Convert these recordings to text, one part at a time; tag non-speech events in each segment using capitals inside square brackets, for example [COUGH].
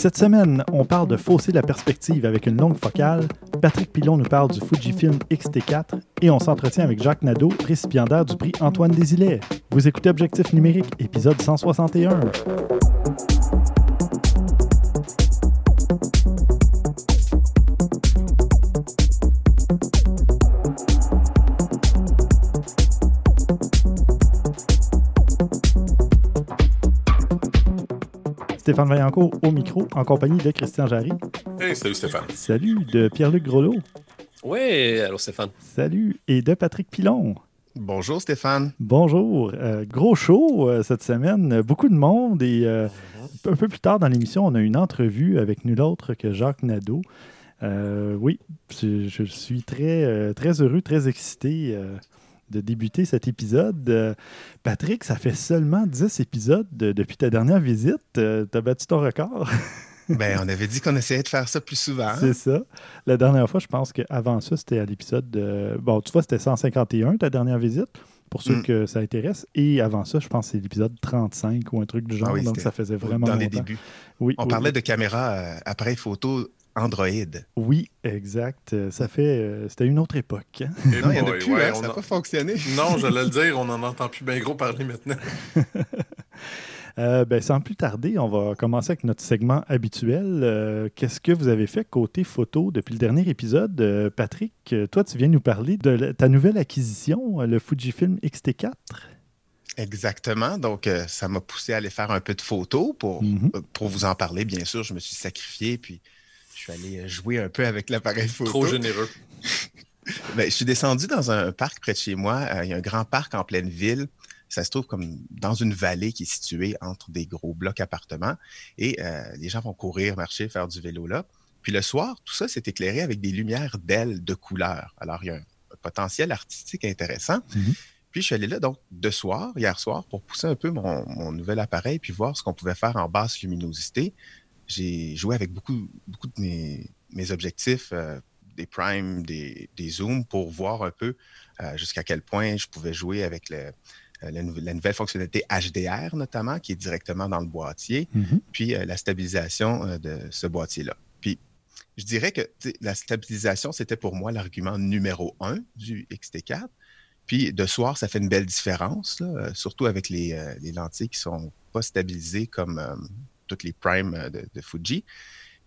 Cette semaine, on parle de fausser la perspective avec une longue focale. Patrick Pilon nous parle du Fujifilm X-T4 et on s'entretient avec Jacques Nadeau, récipiendaire du prix Antoine Desilets. Vous écoutez Objectif numérique, épisode 161. Stéphane Vaillancourt au micro en compagnie de Christian Jarry. Hey, salut Stéphane. Salut de Pierre-Luc Grelot. Oui, allô Stéphane. Salut et de Patrick Pilon. Bonjour Stéphane. Bonjour. Euh, gros show euh, cette semaine. Beaucoup de monde et euh, un peu plus tard dans l'émission, on a une entrevue avec nul autre que Jacques Nadeau. oui, je, je, suis très, très heureux, très excité de débuter cet épisode. Euh, Patrick, ça fait seulement 10 épisodes depuis ta dernière visite. Euh, tu as battu ton record. [LAUGHS] ben, on avait dit qu'on essayait de faire ça plus souvent. C'est ça. La dernière fois, je pense qu'avant ça, c'était à l'épisode de. Bon, tu vois, c'était 151, ta dernière visite, pour ceux mm. que ça intéresse. Et avant ça, je pense que c'est l'épisode 35 ou un truc du genre. Ah donc, ça faisait vraiment. Dans les débuts. Oui, on parlait de caméra euh, appareil photo Android. Oui, exact. Euh, ça fait. Euh, c'était une autre époque. Hein. Non, il n'y en a plus, hein, ça n'a pas fonctionné. non, [LAUGHS] j'allais le dire, on n'en entend plus bien gros parler maintenant. [LAUGHS] Euh, ben, sans plus tarder, on va commencer avec notre segment habituel. Qu'est-ce que vous avez fait côté photo depuis le dernier épisode? Patrick, toi, tu viens nous parler de ta nouvelle acquisition, le Fujifilm X-T4. Exactement. Donc, ça m'a poussé à aller faire un peu de photos pour, mm-hmm. pour vous en parler. Bien sûr, je me suis sacrifié. Puis, suis allé euh, jouer un peu avec l'appareil photo. Trop généreux. [LAUGHS] Ben, je suis descendu dans un parc près de chez moi. Euh, il y a un grand parc en pleine ville. Ça se trouve comme dans une vallée qui est située entre des gros blocs appartements. Et euh, les gens vont courir, marcher, faire du vélo là. Puis le soir, tout ça s'est éclairé avec des lumières d'ailes de couleur. Alors, il y a un, potentiel artistique intéressant. Mm-hmm. Puis je suis allé là, donc, de soir, hier soir, pour pousser un peu mon, mon nouvel appareil, puis voir ce qu'on pouvait faire en basse luminosité j'ai joué avec beaucoup, beaucoup de mes, objectifs, euh, des primes, des, zooms, pour voir un peu euh, jusqu'à quel point je pouvais jouer avec euh, la, nouvelle, fonctionnalité HDR, notamment, qui est directement dans le boîtier, mm-hmm. puis la stabilisation de ce boîtier-là. Puis, je dirais que la stabilisation, c'était pour moi l'argument numéro un du XT4. Puis, de soir, ça fait une belle différence, surtout avec les, lentilles qui ne sont pas stabilisées comme toutes les primes euh, de, Fuji.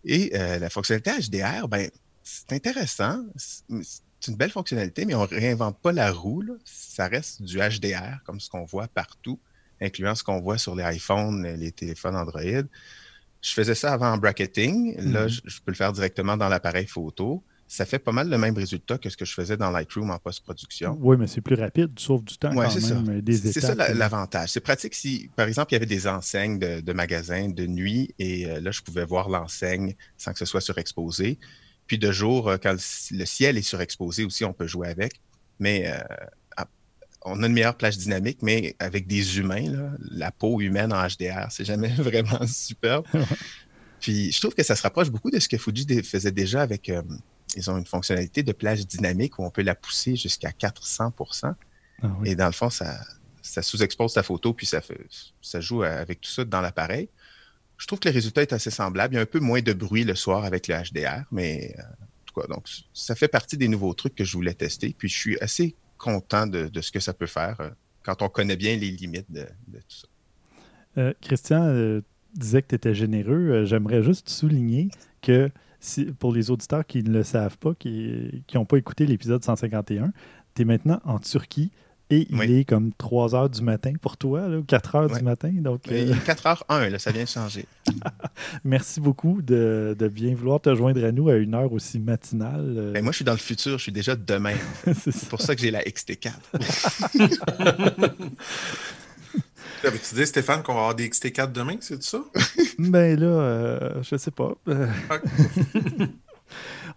Et euh, la fonctionnalité HDR, ben, c'est intéressant. C'est une belle fonctionnalité, mais on ne réinvente pas la roue. Ça reste du HDR, comme ce qu'on voit partout, incluant ce qu'on voit sur les iPhones, les téléphones Android. Je faisais ça avant en bracketing. Là, mm-hmm. je, peux le faire directement dans l'appareil photo ça fait pas mal le même résultat que ce que je faisais dans Lightroom en post-production. Oui, mais c'est plus rapide, sauf du temps quand même, euh, des C'est ça l'avantage. C'est pratique si, par exemple, il y avait des enseignes de, magasins de nuit et euh, là, je pouvais voir l'enseigne sans que ce soit surexposé. Puis de jour, euh, quand le ciel est surexposé aussi, on peut jouer avec. Mais on a une meilleure plage dynamique, mais avec des humains, la peau humaine en HDR, c'est jamais [LAUGHS] vraiment superbe. [LAUGHS] Puis je trouve que ça se rapproche beaucoup de ce que Fuji faisait déjà avec ils ont une fonctionnalité de plage dynamique où on peut la pousser jusqu'à 400 ah Et dans le fond, ça, ça sous-expose ta photo, puis ça, fait, ça joue avec tout ça dans l'appareil. Je trouve que le résultat est assez semblable. Il y a un peu moins de bruit le soir avec le HDR, mais euh, en tout cas, donc, ça fait partie des nouveaux trucs que je voulais tester. Puis je suis assez content de, ce que ça peut faire euh, quand on connaît bien les limites de, tout ça. Euh, Christian disait que tu étais généreux. J'aimerais juste souligner que pour les auditeurs qui ne le savent pas, qui n'ont pas écouté l'épisode 151, tu es maintenant en Turquie et il est comme 3 heures du matin pour toi, là, 4 heures du matin. Donc, 4 euh, heures 1, là, ça vient de changer. [LAUGHS] Merci beaucoup de, bien vouloir te joindre à nous à une heure aussi matinale. Euh. Ben, moi, je suis dans le futur, je suis déjà demain. [LAUGHS] C'est pour ça que j'ai la XT4. [LAUGHS] Tu dis, Stéphane, qu'on va avoir des XT4 demain, c'est ça? [LAUGHS] ben là, euh, je sais pas. [LAUGHS]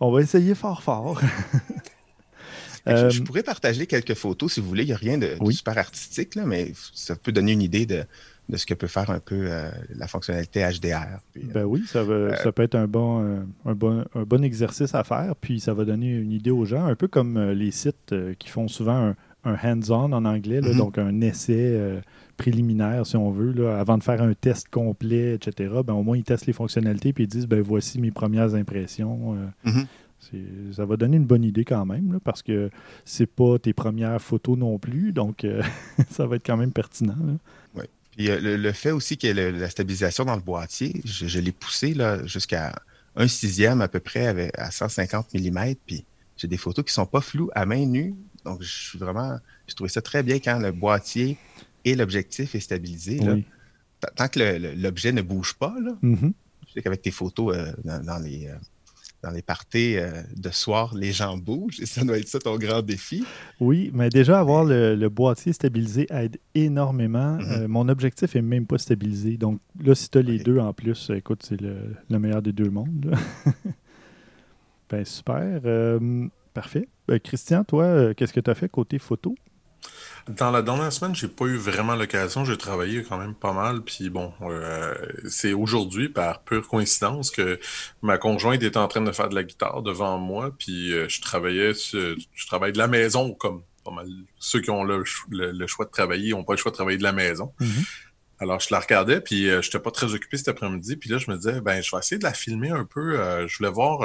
On va essayer fort fort. Je, euh, pourrais partager quelques photos si vous voulez. Il n'y a rien de, super artistique, là, mais ça peut donner une idée de, ce que peut faire un peu euh, la fonctionnalité HDR. ben oui, ça, ça peut être un bon, un, bon, un bon exercice à faire, puis ça va donner une idée aux gens, un peu comme les sites qui font souvent un, hands-on en anglais, mm-hmm. donc un essai préliminaire, si on veut, là, avant de faire un test complet, etc. Ben, au moins, ils testent les fonctionnalités puis ils disent ben, voici mes premières impressions. Euh, Mhm. c'est- Ça va donner une bonne idée quand même, là, parce que c'est pas tes premières photos non plus, donc euh, [LAUGHS] ça va être quand même pertinent. là. Puis euh, le, le fait aussi que le- la stabilisation dans le boîtier, je, je l'ai poussé jusqu'à un sixième à peu près avec, à 150 mm. Puis j'ai des photos qui sont pas floues à main nue. Donc je suis vraiment. J'ai trouvé ça très bien quand le boîtier et l'objectif est stabilisé. Oui. Tant que l'objet ne bouge pas, là, Mhm. je sais qu'avec tes photos euh, dans, dans les. euh, dans les parties euh, de soir, les gens bougent et ça doit être ça ton grand défi. Oui, mais déjà avoir le, le boîtier stabilisé aide énormément. Mhm. Euh, mon objectif est même pas stabilisé. Donc là, si tu as les deux en plus, écoute, c'est le, le meilleur des deux mondes. [LAUGHS] ben super. Euh, parfait. Euh, Christian, toi, qu'est-ce que tu as fait côté photo? Dans la dernière semaine, j'ai pas eu vraiment l'occasion. J'ai travaillé quand même pas mal. Puis bon, euh, c'est aujourd'hui, par pure coïncidence, que ma conjointe était en train de faire de la guitare devant moi. Puis euh, je travaillais, sur- je travaille de la maison comme pas mal. Ceux qui ont le, ch- le- le choix de travailler n'ont pas le choix de travailler de la maison. Alors, je la regardais, puis euh, je n'étais pas très occupé cet après-midi. Puis là, je me disais, ben, je vais essayer de la filmer un peu. Euh, je voulais voir,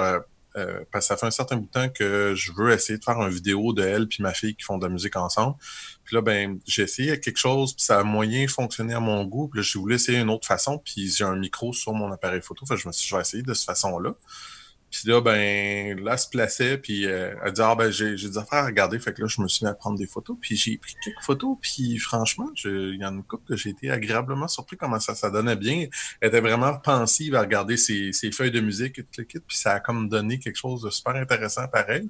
euh, parce que ça fait un certain bout de temps que je veux essayer de faire une vidéo de elle puis ma fille qui font de la musique ensemble. Puis là, ben, j'ai essayé quelque chose, puis ça a moyen fonctionné à mon goût. Puis là, j'ai voulu essayer une autre façon, puis j'ai un micro sur mon appareil photo. Fait je me suis dit, je vais essayer de cette façon-là. Puis là, ben, là, elle se plaçait, puis euh, elle dit, ah, ben, j'ai, des affaires à regarder. Fait que là, je me suis mis à prendre des photos, puis j'ai pris quelques photos, puis franchement, il y en a une couple que j'ai été agréablement surpris comment ça, ça donnait bien. Elle était vraiment pensive à regarder ses, ses feuilles de musique et tout le kit, puis ça a comme donné quelque chose de super intéressant pareil.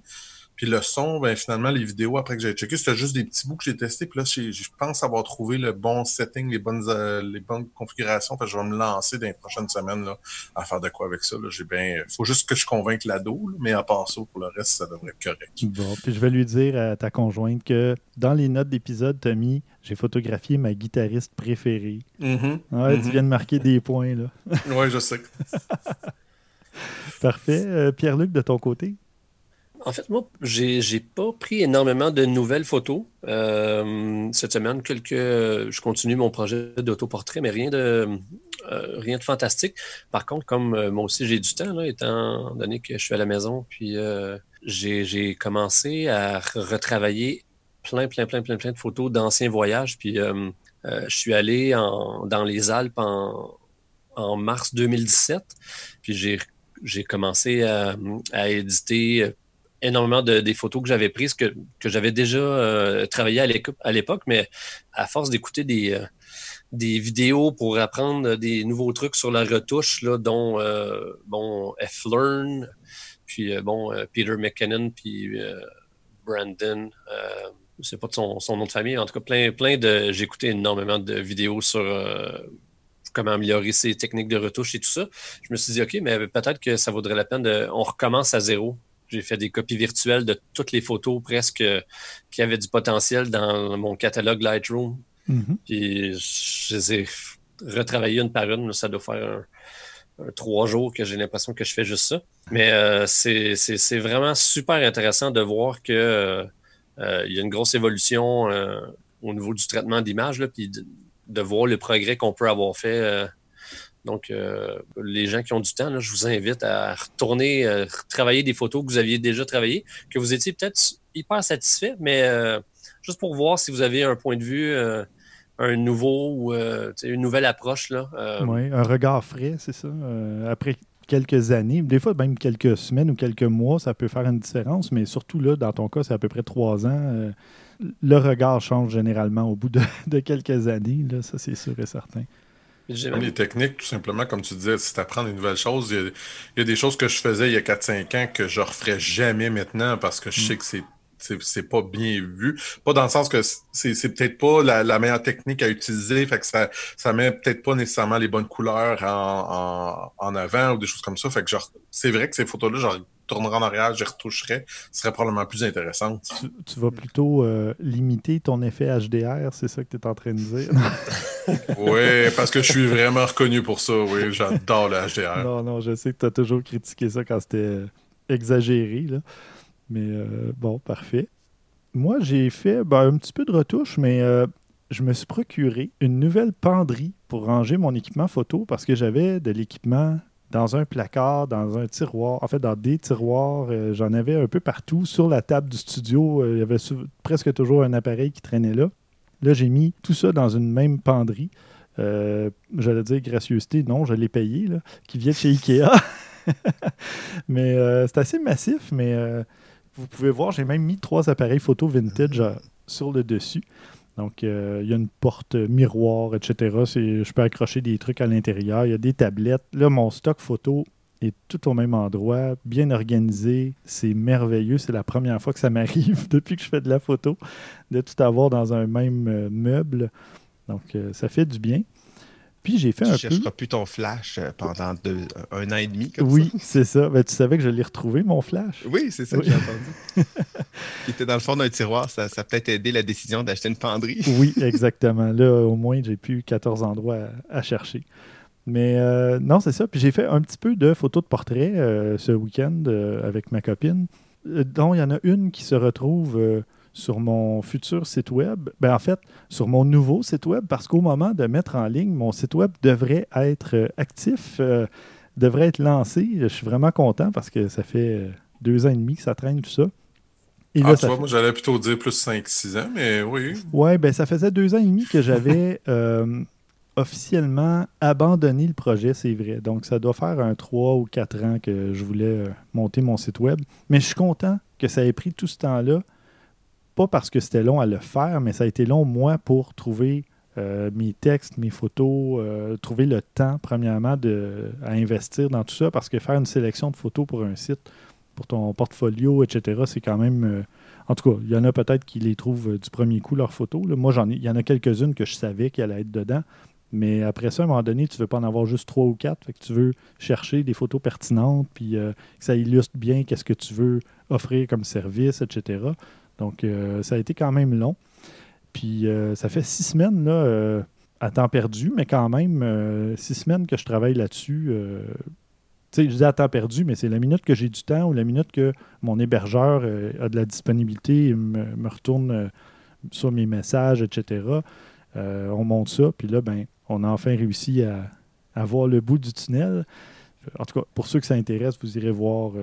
Puis le son, ben finalement, les vidéos, après que j'ai checké, c'était juste des petits bouts que j'ai testés. Puis là, je pense avoir trouvé le bon setting, les bonnes, euh, les bonnes configurations. Fait que je vais me lancer dans les prochaines semaines là, à faire de quoi avec ça. J'ai bien... faut juste que je convainque l'ado, mais à part ça, pour le reste, ça devrait être correct. Bon, puis je vais lui dire à ta conjointe que dans les notes d'épisode, mis j'ai photographié ma guitariste préférée. Mhm. Ouais, Mhm. tu viens de marquer des points, là. Ouais, je sais. [LAUGHS] Parfait. Euh, Pierre-Luc, de ton côté? En fait, moi, j'ai pas pris énormément de nouvelles photos. Euh, cette semaine, je continue mon projet d'autoportrait, mais rien de, euh, rien de fantastique. Par contre, comme euh, moi aussi j'ai du temps, étant donné que je suis à la maison, puis j'ai commencé à retravailler plein, plein, plein, plein, plein de photos d'anciens voyages. Puis je suis allé en- dans les Alpes en, en mars 2017. Puis j'ai j'ai commencé à, à éditer énormément de, des photos que j'avais prises, que, que j'avais déjà euh, travaillé à l'époque, mais à force d'écouter des, euh, des vidéos pour apprendre des nouveaux trucs sur la retouche, là, dont euh, bon, F. Learn, puis euh, bon, Peter McKinnon, puis Brandon, je sais pas son, son nom de famille, en tout cas, plein, plein de. J'ai écouté énormément de vidéos sur comment améliorer ses techniques de retouche et tout ça. Je me suis dit, OK, mais peut-être que ça vaudrait la peine de. On recommence à zéro. J'ai fait des copies virtuelles de toutes les photos presque qui avaient du potentiel dans mon catalogue Lightroom. Mhm. Puis je les ai retravaillées une par une. Ça doit faire un, un trois jours que j'ai l'impression que je fais juste ça. Mais euh, c'est vraiment super intéressant de voir que euh, euh, il y a une grosse évolution euh, au niveau du traitement d'image, puis de, de voir le progrès qu'on peut avoir fait. Donc, euh, les gens qui ont du temps, je vous invite à retourner euh, travailler des photos que vous aviez déjà travaillées, que vous étiez peut-être hyper satisfait, mais euh, juste pour voir si vous avez un point de vue, euh, un nouveau ou une nouvelle approche. Là, Oui, un regard frais, c'est ça. Après quelques années, des fois même quelques semaines ou quelques mois, ça peut faire une différence, mais surtout là, dans ton cas, c'est à peu près trois ans. le regard change généralement au bout de, [LAUGHS] de quelques années, là, ça c'est sûr et certain. Les techniques, tout simplement, comme tu disais, si tu apprends des nouvelles choses, il y, a, il y a des choses que je faisais il y a 4-5 ans que je referais jamais maintenant parce que je sais que c'est c'est c'est pas bien vu. Pas dans le sens que c'est c'est peut-être pas la, la meilleure technique à utiliser, fait que ça, ça met peut-être pas nécessairement les bonnes couleurs en, en, en avant ou des choses comme ça. Fait que genre, c'est vrai que ces photos-là, retournerai en arrière, je les retoucherais, ce serait probablement plus intéressant. Tu, tu vas plutôt euh, limiter ton effet HDR, c'est ça que tu es en train de dire? [LAUGHS] Oui, parce que je suis vraiment reconnu pour ça. Oui, j'adore le HDR. non, non, je sais que tu as toujours critiqué ça quand c'était euh, exagéré, là. Mais euh, bon, parfait. Moi, j'ai fait ben, un petit peu de retouche, mais euh, je me suis procuré une nouvelle penderie pour ranger mon équipement photo parce que j'avais de l'équipement dans un placard, dans un tiroir, en fait dans des tiroirs. Euh, j'en avais un peu partout. Sur la table du studio, euh, il y avait presque toujours un appareil qui traînait là. Là, j'ai mis tout ça dans une même penderie. Euh, j'allais dire gracieuseté, non, je l'ai payé, là, qui vient de chez Ikea. [LAUGHS] [LAUGHS] mais c'est assez massif, mais vous pouvez voir, j'ai même mis trois appareils photo vintage sur le dessus. Donc, il y a une porte miroir, etc. Je peux accrocher des trucs à l'intérieur. Il y a des tablettes. Là, mon stock photo est tout au même endroit, bien organisé. C'est merveilleux. C'est la première fois que ça [LAUGHS] m'arrive depuis que je fais de la photo, de tout avoir dans un même meuble. Donc, ça fait du bien. Puis j'ai fait tu un chercheras plus ton flash euh, pendant un an et demi. Comme oui, [LAUGHS] c'est ça. Ben, tu savais que je l'ai retrouvé, mon flash. Oui, c'est ça que j'ai entendu. Il était dans le fond d'un tiroir. Ça, ça a peut-être aidé la décision d'acheter une penderie. [LAUGHS] oui, [LAUGHS] exactement. Là, au moins, j'ai plus 14 endroits à, chercher. Mais euh, non, c'est ça. Puis j'ai fait un petit peu de photos de portrait euh, ce week-end avec ma copine, dont il y en a une qui se retrouve sur mon futur site web, ben en fait, sur mon nouveau site web, parce qu'au moment de mettre en ligne, mon site web devrait être euh, actif, euh, devrait être lancé. Je suis vraiment content parce que ça fait euh, deux ans et demi que ça traîne tout ça. Et ah, tu vois, moi j'allais plutôt dire plus 5-6 ans, mais oui. Oui, ben ça faisait deux ans et demi que j'avais [LAUGHS] officiellement abandonné le projet, c'est vrai. Donc ça doit faire un 3 ou 4 ans que je voulais monter mon site web. Mais je suis content que ça ait pris tout ce temps-là pas parce que c'était long à le faire, mais ça a été long, moi, pour trouver euh, mes textes, mes photos, euh, trouver le temps, premièrement, de, à investir dans tout ça, parce que faire une sélection de photos pour un site, pour ton portfolio, etc., c'est quand même. Euh, en tout cas, il y en a peut-être qui les trouvent du premier coup, leurs photos. Moi, j'en il y en a quelques-unes que je savais qu'elles allaient être dedans. Mais après ça, à un moment donné, tu ne veux pas en avoir juste trois ou quatre. Que tu veux chercher des photos pertinentes, puis que ça illustre bien qu'est-ce que tu veux offrir comme service, etc. Donc, euh, ça a été quand même long. Puis, euh, ça fait six semaines là, euh, à temps perdu, mais quand même, six semaines que je travaille là-dessus. tu sais, je dis à temps perdu, mais c'est la minute que j'ai du temps ou la minute que mon hébergeur a de la disponibilité, me, me retourne sur mes messages, etc. on monte ça, puis là, ben, on a enfin réussi à, à, voir le bout du tunnel. En tout cas, pour ceux que ça intéresse, vous irez voir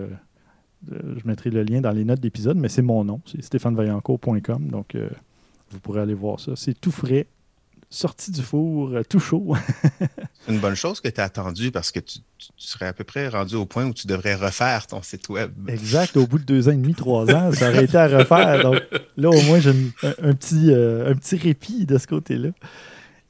je mettrai le lien dans les notes d'épisode, mais c'est mon nom, c'est stéphanevaillancourt.com, donc euh, vous pourrez aller voir ça. C'est tout frais, sorti du four, euh, tout chaud. [LAUGHS] c'est une bonne chose que tu as attendu parce que tu, serais à peu près rendu au point où tu devrais refaire ton site web. Exact, au bout de deux ans et demi, trois [LAUGHS] ans, ça aurait été à refaire. Donc là, au moins, j'ai un, petit, euh, un petit répit de ce côté-là.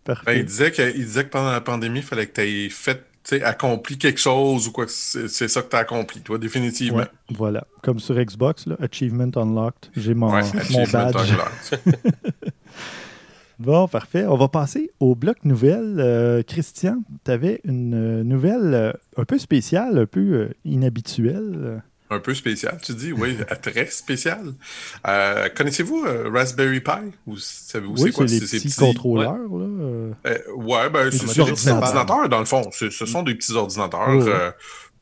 Ben, il, disait que, il disait que pendant la pandémie, il fallait que tu aies fait accompli quelque chose ou quoi, c'est ça que tu as accompli, toi, définitivement. voilà. Comme sur Xbox, là, Achievement Unlocked. J'ai mon, mon badge. [LAUGHS] bon, parfait. On va passer au bloc nouvelle. Euh, Christian, tu avais une nouvelle euh, un peu spéciale, un peu euh, inhabituelle un peu spécial, tu dis, oui, [LAUGHS] très spécial. Euh, connaissez-vous euh, Raspberry Pi? Vous savez-vous c'est quoi? C'est ces petits contrôleurs, ouais. là. Euh, ouais, ben, c'est des petits ordinateurs, dans le fond. Ce sont des petits ordinateurs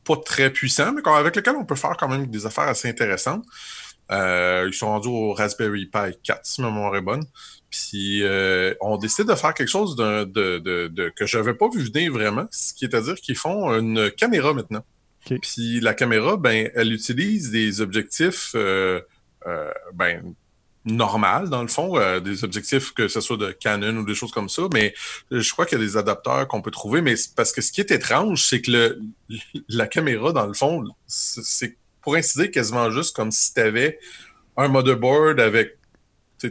pas très puissants, mais avec lesquels on peut faire quand même des affaires assez intéressantes. ils sont rendus au Raspberry Pi 4, si ma mémoire est bonne. Puis on décide de faire quelque chose de, de, de, que je n'avais pas vu venir vraiment, ce qui est à dire qu'ils font une caméra maintenant. Puis la caméra, ben, elle utilise des objectifs euh, euh, ben, normal, dans le fond, euh, des objectifs que ce soit de Canon ou des choses comme ça, mais je crois qu'il y a des adapteurs qu'on peut trouver, mais parce que ce qui est étrange, c'est que le, la caméra, dans le fond, c'est pour ainsi dire quasiment juste comme si tu avais un motherboard avec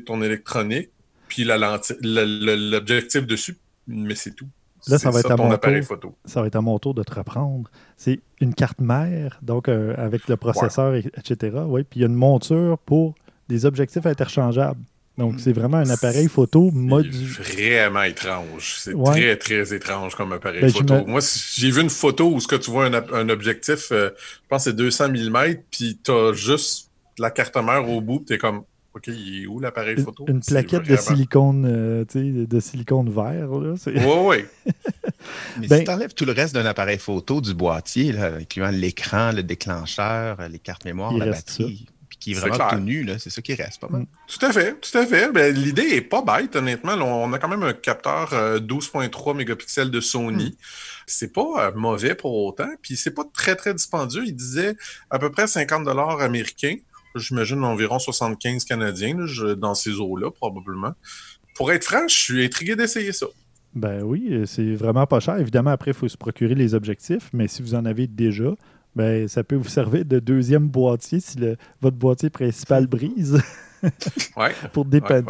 ton électronique, puis l'objectif dessus, mais c'est tout. Là, ça va, être à mon tour, ça va être à mon tour de te reprendre. C'est une carte mère, donc euh, avec le processeur, etc. Oui, puis il y a une monture pour des objectifs interchangeables. Donc, c'est vraiment un appareil photo modulé. Vraiment étrange. C'est très, très étrange comme appareil ben, photo. Moi, j'ai vu une photo où ce que tu vois un, objectif, euh, je pense que c'est 200 mm, puis tu as juste la carte mère au bout, tu es comme, OK, il est où l'appareil photo? Une, plaquette de silicone, euh, de silicone vert. Oui, oui. [LAUGHS] Mais ben, si tu enlèves tout le reste d'un appareil photo du boîtier, là, incluant l'écran, le déclencheur, les cartes mémoire, la batterie, puis qui est vraiment tout nu, c'est ça qui reste pas mal. Mm. Tout à fait, tout à fait. Ben, l'idée est pas bête, honnêtement. on a quand même un capteur 12.3 euh, mégapixels de Sony. Mm. C'est pas euh, mauvais pour autant, puis c'est pas très, très dispendieux. Il disait à peu près 50 dollars américains. J'imagine environ 75 canadiens dans ces eaux-là, probablement. Pour être franc, je suis intrigué d'essayer ça. Ben oui, euh, c'est vraiment pas cher. Évidemment, après, il faut se procurer les objectifs, mais si vous en avez déjà, ben, ça peut vous servir de deuxième boîtier si le, votre boîtier principal [LAUGHS] brise. ouais, [LAUGHS] pour dépanner.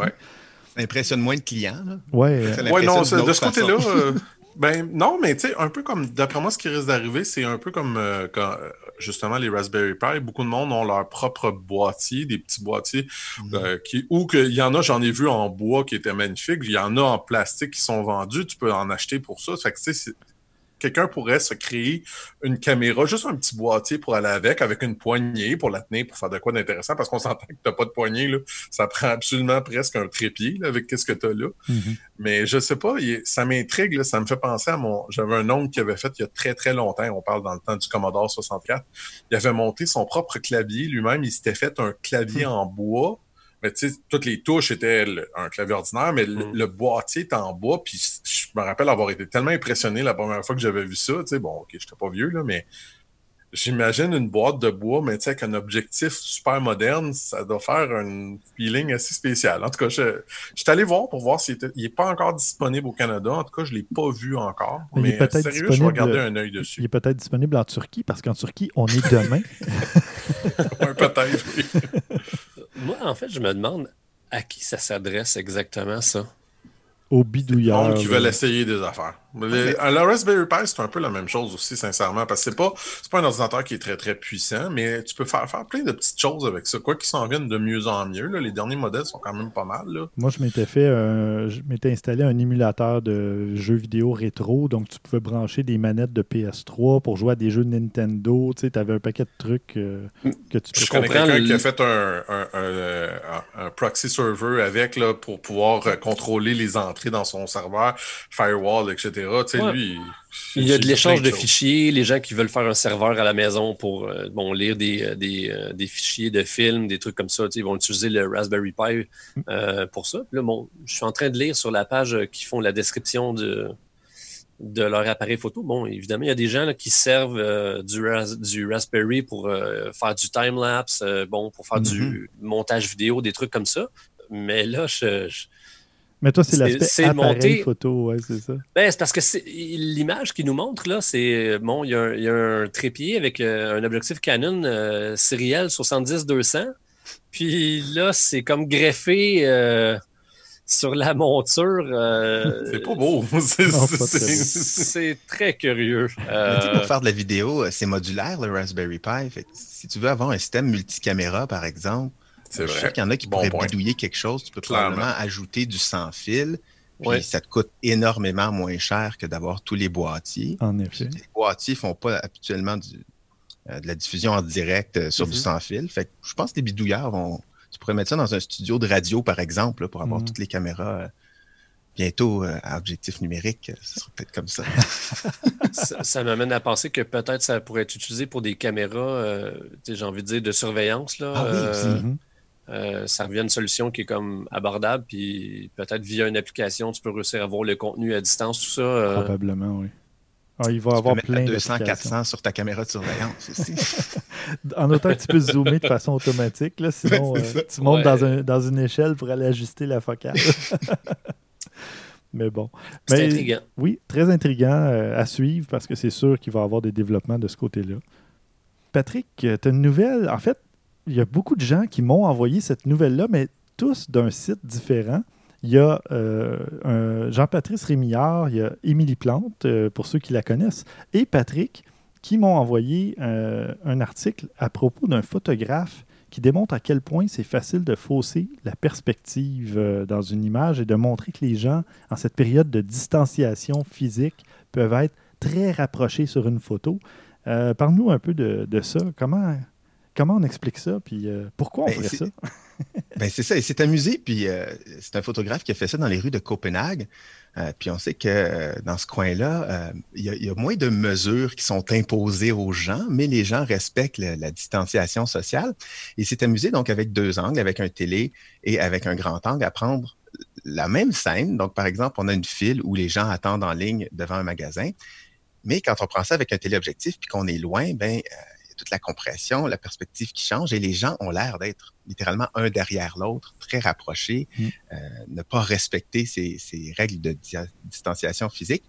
Ça impressionne moins de clients. Là. Ouais, ouais non, de ce côté-là, euh, ben non, mais tu sais, un peu comme, d'après moi, ce qui risque d'arriver, c'est un peu comme euh, quand, justement les Raspberry Pi. Beaucoup de monde ont leur propre boîtier, des petits boîtiers, mhm. euh, qui, ou qu'il y en a, j'en ai vu en bois qui étaient magnifiques. Il y en a en plastique qui sont vendus. Tu peux en acheter pour ça. Fait que, tu sais, quelqu'un pourrait se créer une caméra, juste un petit boîtier pour aller avec, avec une poignée pour la tenir, pour faire de quoi d'intéressant, parce qu'on s'entend que tu n'as pas de poignée, là. ça prend absolument presque un trépied avec qu'est-ce que tu as là. Mm-hmm. Mais je sais pas, ça m'intrigue, ça me fait penser à mon... J'avais un oncle qui avait fait il y a très très longtemps, on parle dans le temps du Commodore 64, il avait monté son propre clavier lui-même, il s'était fait un clavier mm. en bois, mais tu sais, toutes les touches étaient un clavier ordinaire, mais le, mm. boîtier est en bois. Puis je me rappelle avoir été tellement impressionné la première fois que j'avais vu ça. Tu sais, bon, ok, j'étais pas vieux, là, mais j'imagine une boîte de bois, mais tu sais, avec un objectif super moderne, ça doit faire un feeling assez spécial. En tout cas, je, je suis allé voir pour voir s'il n'est pas encore disponible au Canada. En tout cas, je ne l'ai pas vu encore. Mais, sérieux, je vais garder un œil dessus. Il est peut-être disponible en Turquie, parce qu'en Turquie, on est demain. [LAUGHS] peut-être, oui. [LAUGHS] Moi, en fait, je me demande à qui ça s'adresse exactement, ça. Au bidouilleur. qui veulent essayer des affaires. Les, la Raspberry Pi, c'est un peu la même chose aussi, sincèrement, parce que c'est pas, pas un ordinateur qui est très, très puissant, mais tu peux faire, faire plein de petites choses avec ça. Quoi qu'ils s'en viennent de mieux en mieux. Les derniers modèles sont quand même pas mal. Moi, je m'étais fait, je m'étais installé un émulateur de jeux vidéo rétro, donc tu pouvais brancher des manettes de PS3 pour jouer à des jeux de Nintendo. Tu sais, avais un paquet de trucs euh, que tu peux Je connais quelqu'un qui a fait un, un, proxy server avec là, pour pouvoir euh, contrôler les entrées dans son serveur, firewall, etc il y a de l'échange de, fichiers, les gens qui veulent faire un serveur à la maison pour euh, bon, lire des, euh, euh, des, fichiers de films, des trucs comme ça, ils vont utiliser le Raspberry Pi pour ça. là, bon, je suis en train de lire sur la page qui font la description de, de leur appareil photo. Bon, évidemment, il y a des gens qui servent du, du, Raspberry pour faire du time-lapse, bon, pour faire du mm-hmm. montage vidéo, des trucs comme ça. Mais là, je mais toi, c'est l'aspect appareil photo, ouais, c'est ça. Ben, c'est parce que l'image qu'il nous montre, là, c'est, bon, il y, a un, trépied avec euh, un objectif Canon euh, serial 70-200. Puis là, c'est comme greffé euh, sur la monture. c'est pas beau. [LAUGHS] c'est très curieux. pour faire de la vidéo, c'est modulaire, le Raspberry Pi. si tu veux avoir un système multicaméra, par exemple, c'est vrai. qu'il y en a qui pourraient bidouiller quelque chose. Tu peux probablement ajouter du sans-fil. Puis ça te coûte énormément moins cher que d'avoir tous les boîtiers. En effet. Les boîtiers ne font pas habituellement euh, de la diffusion en direct euh, sur du mm-hmm. sans-fil. Fait je pense que les bidouilleurs vont. Tu pourrais mettre ça dans un studio de radio, par exemple, pour avoir mm-hmm. toutes les caméras. Euh, bientôt à objectif numérique, ce sera peut-être comme [LAUGHS] ça. ça, m'amène à penser que peut-être ça pourrait être utilisé pour des caméras, j'ai envie de dire, de surveillance. Là, ah oui. Euh, ça revient à une solution qui est comme abordable, puis peut-être via une application, tu peux réussir à voir le contenu à distance, tout ça. Euh. Probablement, oui. Ah, il va y avoir plein de 200-400 sur ta caméra de surveillance aussi. [LAUGHS] [LAUGHS] en autant que tu peux zoomer de façon automatique, là, sinon euh, tu montes dans, un, dans, une échelle pour aller ajuster la focale. [LAUGHS] Mais bon. C'est intriguant. Oui, très intriguant à suivre parce que c'est sûr qu'il va y avoir des développements de ce côté-là. Patrick, tu as une nouvelle. En fait, il y a beaucoup de gens qui m'ont envoyé cette nouvelle-là, mais tous d'un site différent. Il y a euh, Jean-Patrice Rémillard, il y a Émilie Plante, euh, pour ceux qui la connaissent, et Patrick, qui m'ont envoyé euh, un article à propos d'un photographe qui démontre à quel point c'est facile de fausser la perspective dans une image et de montrer que les gens, en cette période de distanciation physique, peuvent être très rapprochés sur une photo. Parle-nous un peu de, de ça. Comment, Comment on explique ça? Puis euh, pourquoi on ben, ferait ça? [LAUGHS] ben, c'est ça. Il s'est amusé. Puis euh, c'est un photographe qui a fait ça dans les rues de Copenhague. Euh, puis on sait que dans ce coin-là, il y, a moins de mesures qui sont imposées aux gens, mais les gens respectent la distanciation sociale. Et c'est amusé donc avec deux angles, avec un télé et avec un grand angle, à prendre la même scène. Donc, par exemple, on a une file où les gens attendent en ligne devant un magasin. Mais quand on prend ça avec un téléobjectif puis qu'on est loin, ben toute la compression, la perspective qui change et les gens ont l'air d'être littéralement un derrière l'autre, très rapprochés, mm. euh, ne pas respecter ces, règles de distanciation physique.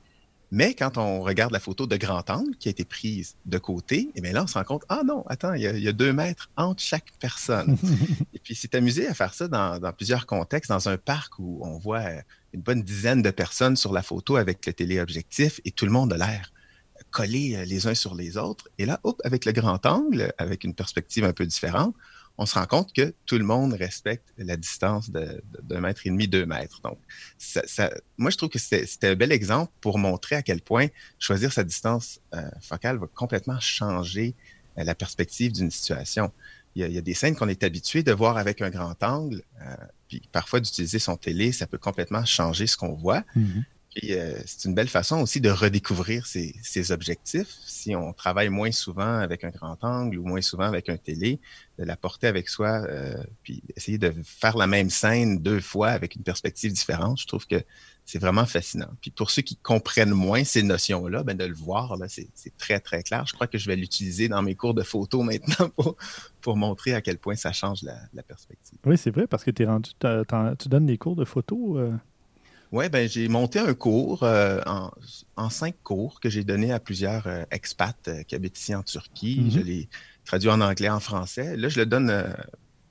Mais quand on regarde la photo de grand angle qui a été prise de côté, et eh bien là, on se rend compte, ah non, attends, il y a, deux mètres entre chaque personne. [LAUGHS] et puis, c'est amusé à faire ça dans, dans, plusieurs contextes, dans un parc où on voit une bonne dizaine de personnes sur la photo avec le téléobjectif et tout le monde a l'air collés euh, les uns sur les autres. Et là, hop, avec le grand angle, avec une perspective un peu différente, on se rend compte que tout le monde respecte la distance d'un mètre et demi, deux mètres. Donc, ça, moi, je trouve que c'était un bel exemple pour montrer à quel point choisir sa distance euh, focale va complètement changer euh, la perspective d'une situation. Il y, a, des scènes qu'on est habitué de voir avec un grand angle, puis parfois d'utiliser son télé, ça peut complètement changer ce qu'on voit. Mm-hmm. Euh, c'est une belle façon aussi de redécouvrir ses, objectifs. Si on travaille moins souvent avec un grand angle ou moins souvent avec un télé, de la porter avec soi, euh, puis essayer de faire la même scène deux fois avec une perspective différente, je trouve que c'est vraiment fascinant. Puis pour ceux qui comprennent moins ces notions-là, ben de le voir, c'est, très, très clair. Je crois que je vais l'utiliser dans mes cours de photo [LAUGHS] maintenant pour, montrer à quel point ça change la, perspective. Oui, c'est vrai, parce que es rendu, tu donnes des cours de photo. Euh, oui, ben, j'ai monté un cours euh, en, cinq cours que j'ai donné à plusieurs euh, expats euh, qui habitent ici en Turquie. Mm-hmm. Je l'ai traduit en anglais, en français. Là, je le donne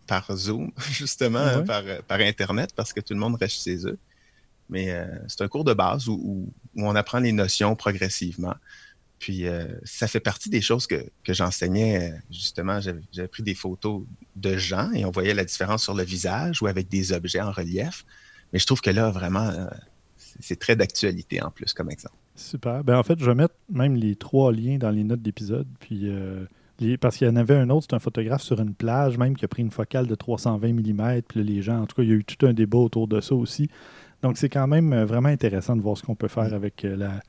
par Zoom, [LAUGHS] justement, par, par, Internet, parce que tout le monde reste chez eux. Mais c'est un cours de base où, on apprend les notions progressivement. Puis ça fait partie des choses que, que j'enseignais, justement. J'avais pris des photos de gens et on voyait la différence sur le visage ou avec des objets en relief. Mais je trouve que là, vraiment, euh, c'est très d'actualité en plus comme exemple. Super. Ben, en fait, je vais mettre même les trois liens dans les notes d'épisode. Puis, euh, parce qu'il y en avait un autre, c'est un photographe sur une plage, même qui a pris une focale de 320 mm. Puis les gens, en tout cas, il y a eu tout un débat autour de ça aussi. Donc, c'est quand même euh, vraiment intéressant de voir ce qu'on peut faire mm. avec la,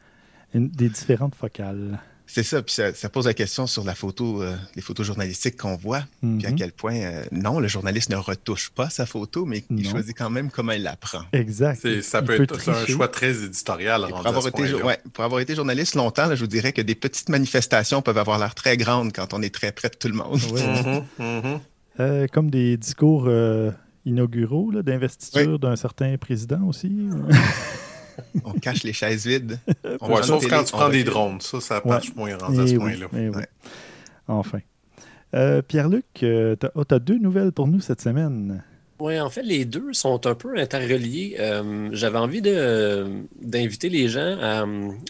des différentes focales. C'est ça, puis ça, pose la question sur la photo, euh, les photos journalistiques qu'on voit, puis à mhm. quel point, euh, non, le journaliste ne retouche pas sa photo, mais il choisit quand même comment il la prend. Exact. Ça peut, être un choix très éditorial. Pour avoir, été, ouais, pour avoir, été, journaliste longtemps, je vous dirais que des petites manifestations peuvent avoir l'air très grandes quand on est très près de tout le monde. [LAUGHS] Mhm, mhm. Euh, comme des discours inauguraux d'investiture d'un certain président aussi. [LAUGHS] on cache les chaises vides. sauf quand tu prends des drones. Ça, ça marche moins rendu à ce point-là. Enfin. Euh, Pierre-Luc, euh, oh, tu as, deux nouvelles pour nous cette semaine. Oui, en fait, les deux sont un peu interreliés. Euh, j'avais envie d'inviter les gens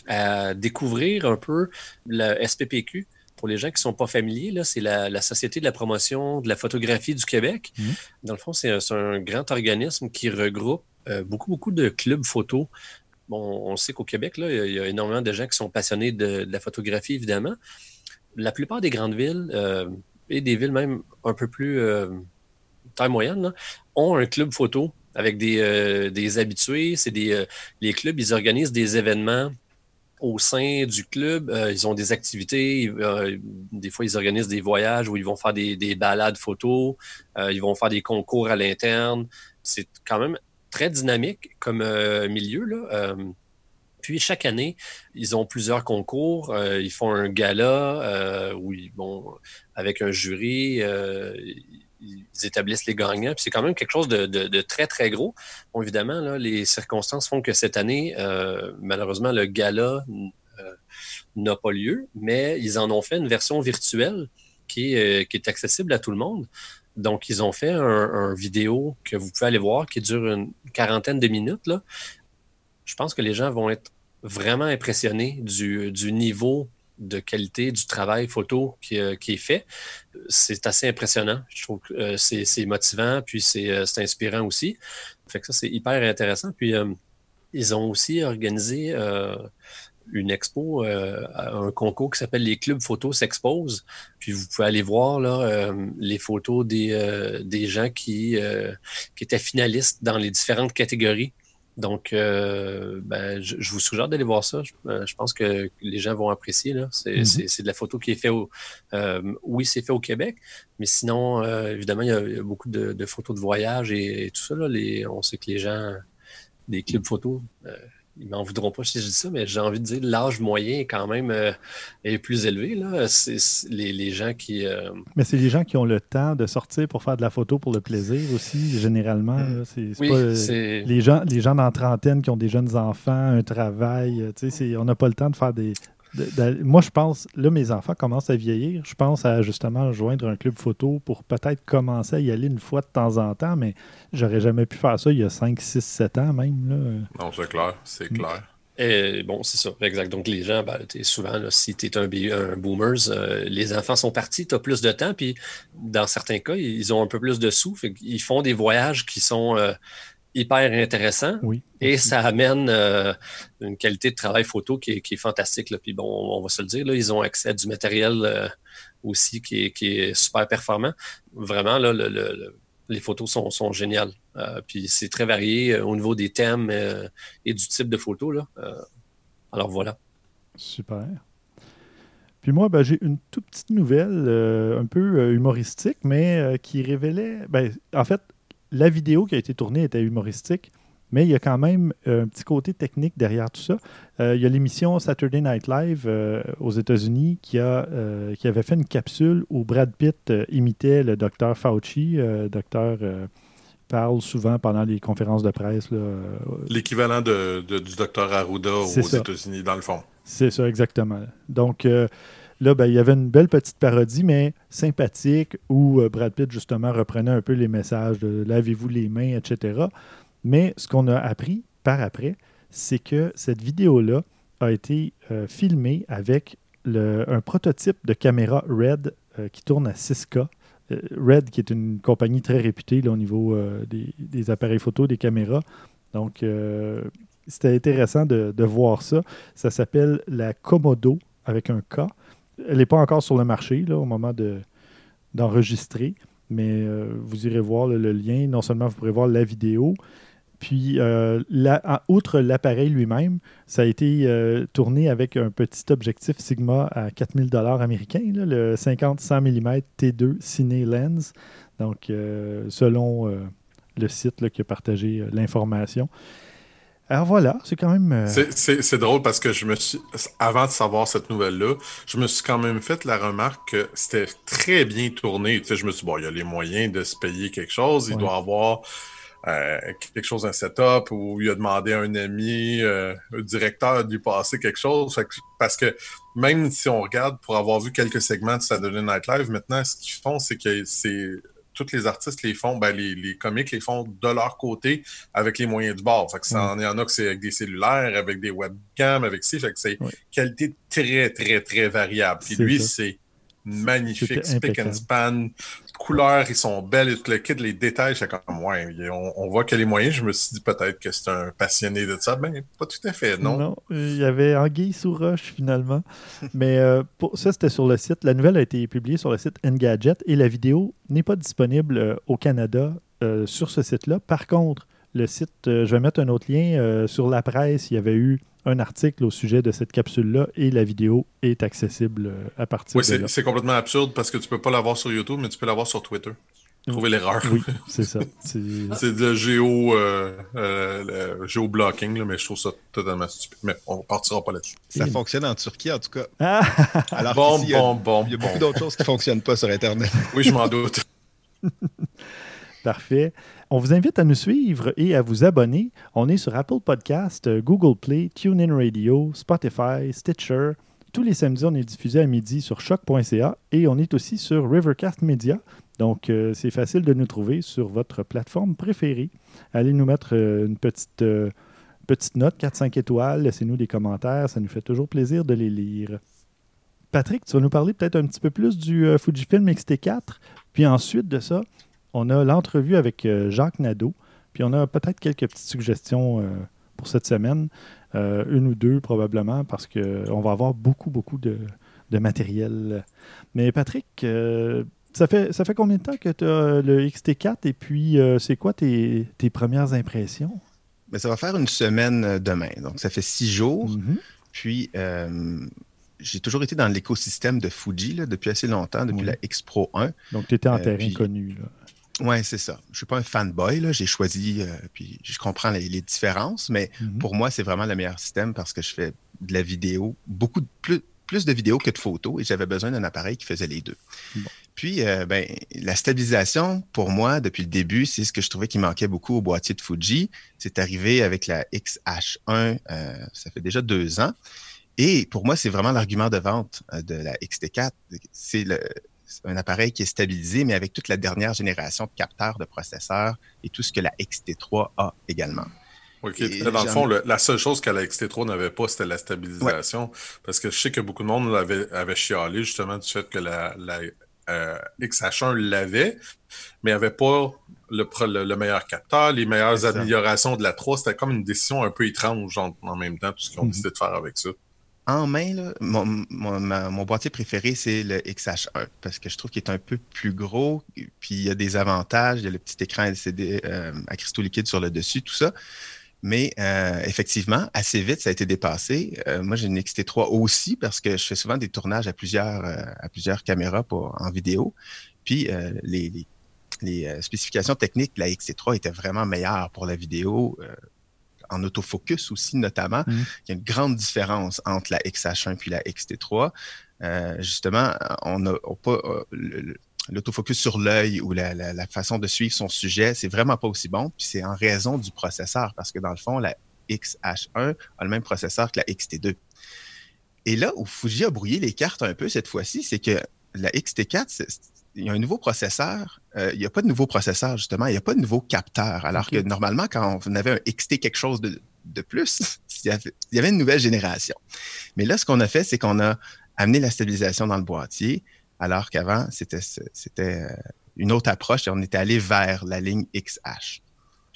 à, découvrir un peu le SPPQ. Pour les gens qui ne sont pas familiers, c'est la, Société de la promotion de la photographie du Québec. Mmh. Dans le fond, c'est un, grand organisme qui regroupe beaucoup, beaucoup de clubs photo on sait qu'au Québec, là, il y a énormément de gens qui sont passionnés de, la photographie, évidemment. La plupart des grandes villes, euh, et des villes même un peu plus euh, taille moyenne, ont un club photo avec des, euh, habitués. C'est les clubs, ils organisent des événements au sein du club. ils ont des activités. des fois, ils organisent des voyages où ils vont faire des, des balades photos. ils vont faire des concours à l'interne. C'est quand même très dynamique comme euh, milieu. Euh, puis chaque année, ils ont plusieurs concours. Euh, ils font un gala où ils, bon, avec un jury, ils établissent les gagnants. Puis c'est quand même quelque chose de, très, très gros. Bon, évidemment, là, les circonstances font que cette année, malheureusement, le gala n'a pas lieu, mais ils en ont fait une version virtuelle qui est accessible à tout le monde. Donc, ils ont fait un, vidéo que vous pouvez aller voir qui dure une quarantaine de minutes. Là. Je pense que les gens vont être vraiment impressionnés du, niveau de qualité du travail photo qui, euh, est fait. C'est assez impressionnant. Je trouve que euh, c'est motivant, puis euh, c'est inspirant aussi. Fait que ça, c'est hyper intéressant. Puis, ils ont aussi organisé une expo, euh, un concours qui s'appelle Les Clubs Photos s'exposent. Puis vous pouvez aller voir là, euh, les photos des, euh, des gens qui, qui étaient finalistes dans les différentes catégories Donc, euh, ben, je, vous suggère d'aller voir ça. Je, euh, pense que les gens vont apprécier. Mm-hmm. C'est de la photo qui est faite au. Euh, oui, c'est fait au Québec, mais sinon, évidemment, il y, a, beaucoup de, photos de voyage et, tout ça. on sait que les gens, des clubs photos, ils m'en voudront pas si je dis ça, mais j'ai envie de dire l'âge moyen est quand même euh, est plus élevé. Là. C'est, les, gens qui. Euh, mais c'est les gens qui ont le temps de sortir pour faire de la photo pour le plaisir aussi, généralement. C'est, oui. Les, gens, les gens dans la trentaine qui ont des jeunes enfants, un travail. on n'a pas le temps de faire des, moi, je pense, là, mes enfants commencent à vieillir. Je pense à justement joindre un club photo pour peut-être commencer à y aller une fois de temps en temps, mais j'aurais jamais pu faire ça il y a 5, 6, 7 ans même. Là. Non, c'est clair, c'est clair. Et bon, c'est ça, exact. Donc, les gens, ben, souvent, si tu es un, un boomer, euh, les enfants sont partis, tu as plus de temps, puis dans certains cas, ils ont un peu plus de sous, ils font des voyages qui sont euh, hyper intéressant. Oui, et ça amène euh, une qualité de travail photo qui est, fantastique. Là. Puis bon, on va se le dire, là, ils ont accès à du matériel euh, aussi qui est, super performant. Vraiment, là, les photos sont, sont géniales. Euh, puis c'est très varié au niveau des thèmes et du type de photos. Là. alors voilà. Super. Puis moi, ben, j'ai une toute petite nouvelle, un peu humoristique, mais qui révélait. Ben, en fait, la vidéo qui a été tournée était humoristique, mais il y a quand même euh, un petit côté technique derrière tout ça. Euh, il y a l'émission Saturday Night Live euh, aux États-Unis qui, a, qui avait fait une capsule où Brad Pitt imitait le docteur Fauci. Le docteur parle souvent pendant les conférences de presse. L'équivalent de, du docteur Arruda aux États-Unis, dans le fond. C'est ça, exactement. Donc, Là, ben, il y avait une belle petite parodie, mais sympathique, où euh, Brad Pitt, justement, reprenait un peu les messages de lavez-vous les mains, etc. Mais ce qu'on a appris par après, c'est que cette vidéo-là a été euh, filmée avec un prototype de caméra RED euh, qui tourne à 6K. RED, qui est une compagnie très réputée au niveau des, des, appareils photo, des caméras. Donc, c'était intéressant de, de, voir ça. Ça s'appelle la Komodo avec un K. Elle n'est pas encore sur le marché au moment d'enregistrer, mais euh, vous irez voir le lien. Non seulement vous pourrez voir la vidéo, puis, euh, outre l'appareil lui-même, ça a été euh, tourné avec un petit objectif Sigma à 4000 dollars américains, le 50-100 mm T2 Ciné Lens. Donc, selon le site qui a partagé l'information. Alors voilà, c'est quand même. Euh, c'est drôle parce que je me suis. Avant de savoir cette nouvelle-là, je me suis quand même fait la remarque que c'était très bien tourné. Tu sais, je me suis dit, bon, il y a les moyens de se payer quelque chose. Il doit avoir euh, quelque chose, un setup, ou il a demandé à un ami, euh, un directeur, de lui passer quelque chose. parce que même si on regarde, pour avoir vu quelques segments de Saturday Night Live, maintenant, ce qu'ils font, c'est que c'est tous les artistes les font, ben, les, les comiques les font de leur côté avec les moyens du bord. Fait que ça, mm. il y en a que c'est avec des cellulaires, avec des webcams, avec ça. Fait que c'est qualité très, très, très variable. Puis lui, c'est magnifique, spick and span, couleurs, ils sont belles, tout le kit, les détails, c'est comme, ouais, on, voit que les moyens, je me suis dit peut-être que c'est un passionné de ça, mais pas tout à fait, non? Non, il y avait Anguille sous roche, finalement. [LAUGHS] mais euh, pour, ça, c'était sur le site. La nouvelle a été publiée sur le site Engadget et la vidéo n'est pas disponible euh, au Canada euh, sur ce site-là. Par contre, le site, je vais mettre un autre lien sur la presse, il y avait eu un article au sujet de cette capsule-là et la vidéo est accessible euh, à partir de là. Oui, c'est complètement absurde parce que tu peux pas l'avoir sur YouTube, mais tu peux l'avoir sur Twitter. Trouver l'erreur. Oui, [LAUGHS] c'est ça. C'est [LAUGHS] de géo, euh, euh géo-blocking, mais je trouve ça totalement stupide. Mais on partira pas là-dessus. Ça fonctionne en Turquie, en tout cas. Ah! [LAUGHS] Alors bon, il y a, bon, bon, Il y a beaucoup d'autres choses qui ne fonctionnent pas sur Internet. Oui, je m'en doute. Parfait. On vous invite à nous suivre et à vous abonner. On est sur Apple Podcast, Google Play, TuneIn Radio, Spotify, Stitcher. Tous les samedis, on est diffusé à midi sur choc.ca et on est aussi sur Rivercast Media. Donc, euh, c'est facile de nous trouver sur votre plateforme préférée. Allez nous mettre euh, une petite, euh, petite note, 4-5 étoiles. Laissez-nous des commentaires. Ça nous fait toujours plaisir de les lire. Patrick, tu vas nous parler peut-être un petit peu plus du Fujifilm X-T4. Puis ensuite de ça, on a l'entrevue avec euh, Jacques Nadeau, puis on a peut-être quelques petites suggestions euh, pour cette semaine, euh, une ou deux probablement, parce qu'on va avoir beaucoup, beaucoup de, matériel. Mais Patrick, ça, fait, ça fait combien de temps que tu as le XT4 et puis c'est quoi tes, premières impressions? Mais ça va faire une semaine demain. Donc, ça fait six jours. Mhm. Puis, euh, j'ai toujours été dans l'écosystème de Fuji là, depuis assez longtemps, depuis Oui. la X-Pro 1. Donc, tu étais en Euh, terrain puis- connu. Là. Oui, c'est ça. Je ne suis pas un fanboy. là. J'ai choisi, euh, puis je comprends les, les différences, mais Mhm. pour moi, c'est vraiment le meilleur système parce que je fais de la vidéo, beaucoup de, plus, plus de vidéos que de photos, et j'avais besoin d'un appareil qui faisait les deux. Bon. Puis, euh, ben, la stabilisation, pour moi, depuis le début, c'est ce que je trouvais qui manquait beaucoup au boîtier de Fuji. C'est arrivé avec la XH1, euh, ça fait déjà deux ans. Et pour moi, c'est vraiment l'argument de vente de la XT4. C'est le- un appareil qui est stabilisé, mais avec toute la dernière génération de capteurs, de processeurs et tout ce que la XT3 a également. OK. Et Dans le fond, le- la seule chose que la XT3 n'avait pas, c'était la stabilisation. Parce que je sais que beaucoup de monde avait, avait chialé justement du fait que la, la euh, XH1 l'avait, mais n'avait pas le, pro- le, le meilleur capteur, les meilleures améliorations de la 3. C'était comme une décision un peu étrange en, en même temps, tout ce qu'ils ont Mhm. décidé de faire avec ça. En main, mon, boîtier préféré, c'est le XH1 parce que je trouve qu'il est un peu plus gros, puis il y a des avantages. Il y a le petit écran LCD euh, à cristaux liquides sur le dessus, tout ça. Mais euh, effectivement, assez vite, ça a été dépassé. Euh, moi, j'ai une XT3 aussi parce que je fais souvent des tournages à plusieurs, caméras pour, en vidéo. Puis les, les- spécifications techniques de la XT3 étaient vraiment meilleures pour la vidéo, en autofocus aussi notamment. Mhm. Il y a une grande différence entre la XH1 puis la XT3. Euh, justement, on n'a pas euh, l'autofocus sur l'œil ou la, la- la façon de suivre son sujet, c'est vraiment pas aussi bon. Puis c'est en raison du processeur, parce que dans le fond, la XH1 a le même processeur que la XT2. Et là où Fuji a brouillé les cartes un peu cette fois-ci, c'est que la XT4, c'est- c'est- il y a un nouveau processeur. Euh, il n'y a pas de nouveau processeur, justement. Il n'y a pas de nouveau capteur. Alors que normalement, quand on avait un XT quelque chose de, de plus, [LAUGHS] il y, avait, il y avait une nouvelle génération. Mais là, ce qu'on a fait, c'est qu'on a amené la stabilisation dans le boîtier, alors qu'avant, c'était c'était euh, une autre approche et on était allé vers la ligne XH.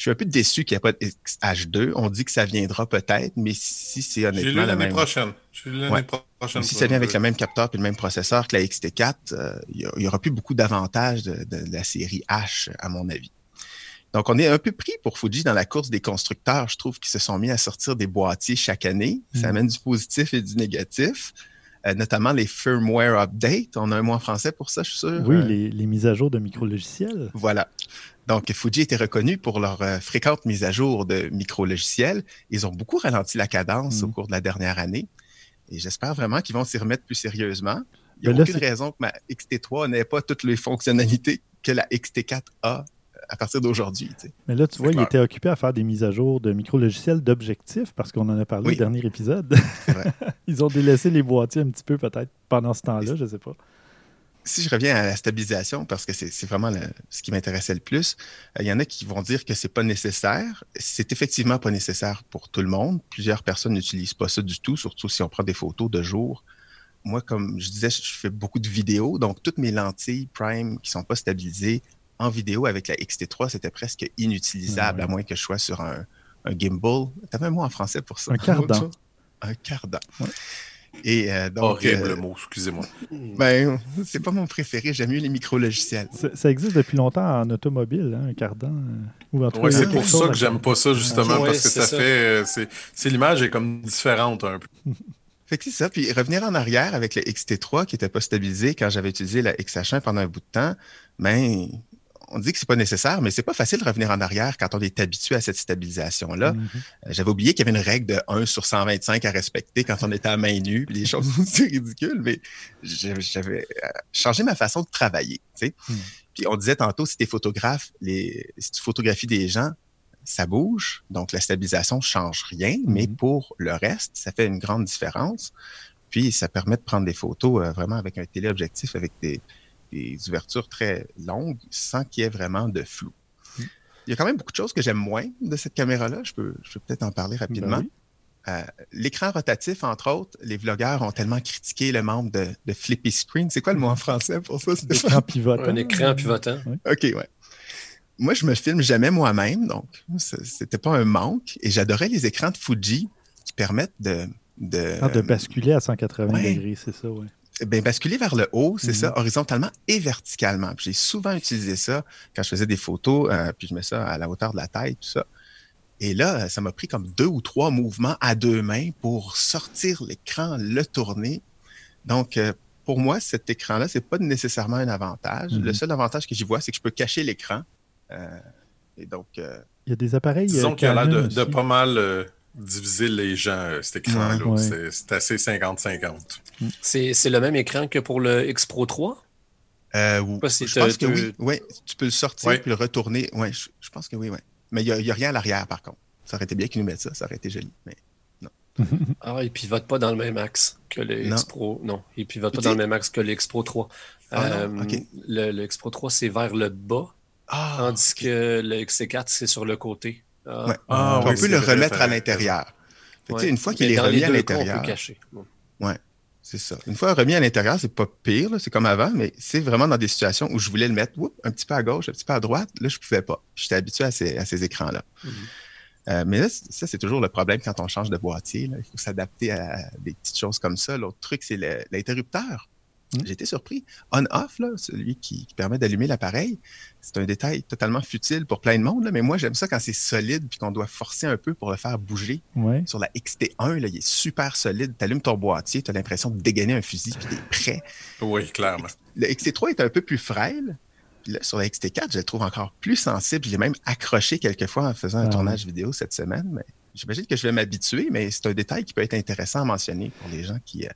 Je suis un peu déçu qu'il n'y ait pas de XH2. On dit que ça viendra peut-être, mais si c'est honnêtement la l'année même... prochaine. J'ai lu l'année Ouais. prochaine. Si ça vient avec le même capteur et le même processeur que la XT4, euh, il n'y aura plus beaucoup d'avantages de, de- de la série H, à mon avis. Donc, on est un peu pris pour Fuji dans la course des constructeurs. Je trouve qu'ils se sont mis à sortir des boîtiers chaque année. Ça Mm. amène du positif et du négatif, euh, notamment les firmware updates. On a un mot en français pour ça, je suis sûr? Oui, Euh, les, les mises à jour de micro-logiciels. voilà. Donc, Fuji était reconnu pour leur euh, fréquente mise à jour de micro-logiciels. Ils ont beaucoup ralenti la cadence au cours de la dernière année. Et j'espère vraiment qu'ils vont s'y remettre plus sérieusement. Il n'y a là, aucune raison que ma XT3 n'ait pas toutes les fonctionnalités que la XT4 a euh, à partir d'aujourd'hui. tu sais. Mais là, tu vois, il clair. était occupé à faire des mises à jour de micro-logiciels d'objectifs parce qu'on en a parlé Oui. au dernier épisode. [LAUGHS] Ils ont délaissé les boîtiers un petit peu peut-être pendant ce temps-là, je sais pas. Si je reviens à la stabilisation, parce que c'est vraiment le- ce qui m'intéressait le plus, euh, il y en a qui vont dire que c'est pas nécessaire. C'est effectivement pas nécessaire pour tout le monde. Plusieurs personnes n'utilisent pas ça du tout, surtout si on prend des photos de jour. Moi, comme je disais, je fais beaucoup de vidéos, donc toutes mes lentilles Prime qui sont pas stabilisées en vidéo avec la XT3, c'était presque inutilisable, Ouais. à moins que je sois sur un, un gimbal. T'avais un mot en français pour ça? Un cardan. Un cardan. Ouais. Et euh, donc, Horrible euh, le mot, excusez-moi. ben, c'est pas mon préféré. J'aime mieux les micro-logiciels. Ça, ça existe depuis longtemps en automobile, hein, un cardan. euh, Ouais, c'est pour ça que j'aime pas ça, justement, Ouais, parce que ça, ça. fait. c'est- C'est l'image est comme différente un peu. [LAUGHS] Fait que c'est ça. Puis revenir en arrière avec le XT3 qui n'était pas stabilisé quand j'avais utilisé la XH1 pendant un bout de temps, ben, on dit que c'est pas nécessaire, mais c'est pas facile de revenir en arrière quand on est habitué à cette stabilisation-là. Mhm. Euh, J'avais oublié qu'il y avait une règle de 1 sur 125 à respecter quand on était à main nue, puis des choses aussi ridicules, mais j'avais euh, changé ma façon de travailler. tu sais. Mm. Puis on disait tantôt, si tu photographes, les, si tu photographies des gens, ça bouge, donc la stabilisation ne change rien, mais Mhm. pour le reste, ça fait une grande différence. Puis ça permet de prendre des photos euh, vraiment avec un téléobjectif, avec des, des ouvertures très longues, sans qu'il y ait vraiment de flou. Mhm. Il y a quand même beaucoup de choses que j'aime moins de cette caméra-là. Je peux, je peux peut-être en parler rapidement. Ben oui. Euh, L'écran rotatif, entre autres, les vlogueurs ont tellement critiqué le membre de, de Flippy Screen. C'est quoi le mot en français pour ça? Stéphane? Écran pivotant. Un écran pivotant. OK, ouais. Moi, je me filme jamais moi-même, donc c'était pas un manque. Et j'adorais les écrans de Fuji qui permettent de, de, Ah, de basculer à 180 ouais. degrés, c'est ça, oui. Ben, basculer vers le haut, c'est Mhm. ça, horizontalement et verticalement. J'ai souvent utilisé ça quand je faisais des photos, euh, puis je mets ça à la hauteur de la taille, tout ça. Et là, ça m'a pris comme deux ou trois mouvements à deux mains pour sortir l'écran, le tourner. Donc, euh, pour moi, cet écran-là, c'est pas nécessairement un avantage. Le Mhm. seul avantage que j'y vois, c'est que je peux cacher l'écran. Euh, et donc, euh, Il y a des appareils. Disons qu'il a l'air de, de pas mal euh, diviser les gens, euh, cet écran-là. Ouais. C'est- C'est assez 50-50. C'est c'est le même écran que pour le X Pro 3? euh, si je pense que oui. Ouais, tu peux le sortir Ouais. puis le retourner. Oui, je, je pense que oui, oui. Mais il n'y a, il y a rien à l'arrière, par contre. Ça aurait été bien qu'ils nous mettent ça. Ça aurait été joli. Mais [LAUGHS] Ah, il pivote pas dans le même axe que le Non. X Pro. Non, il pivote pas dans le même axe que le X Pro 3. Ah non, Euh, ok. le, le X Pro 3, c'est vers le bas, Ah, tandis que le XC4, c'est sur le côté. Ah, Ouais. Ah, on oui, peut le remettre à l'intérieur. Ouais. Une fois qu'il est remis à l'intérieur. Bon. C'est ça. Une fois remis à l'intérieur, c'est pas pire, c'est comme avant, mais c'est vraiment dans des situations où je voulais le mettre whoop, un petit peu à gauche, un petit peu à droite. Là, je pouvais pas. J'étais habitué à ces, à ces écrans-là. Mhm. Euh, mais là, ça, c'est toujours le problème quand on change de boîtier. là. Il faut s'adapter à des petites choses comme ça. L'autre truc, c'est l'interrupteur. J'ai été surpris. On-off, là, celui qui, qui permet d'allumer l'appareil, c'est un détail totalement futile pour plein de monde, là, mais moi, j'aime ça quand c'est solide puis qu'on doit forcer un peu pour le faire bouger Ouais. sur la XT1, là, il est super solide. Tu allumes ton boîtier, tu as l'impression de dégainer un fusil, puis tu es prêt. Oui, clairement. Le XT3 est un peu plus frêle. Puis là, sur la XT4, je le trouve encore plus sensible. Je l'ai même accroché quelquefois en faisant un Ah tournage vidéo cette semaine. Mais j'imagine que je vais m'habituer, mais c'est un détail qui peut être intéressant à mentionner pour les gens qui euh,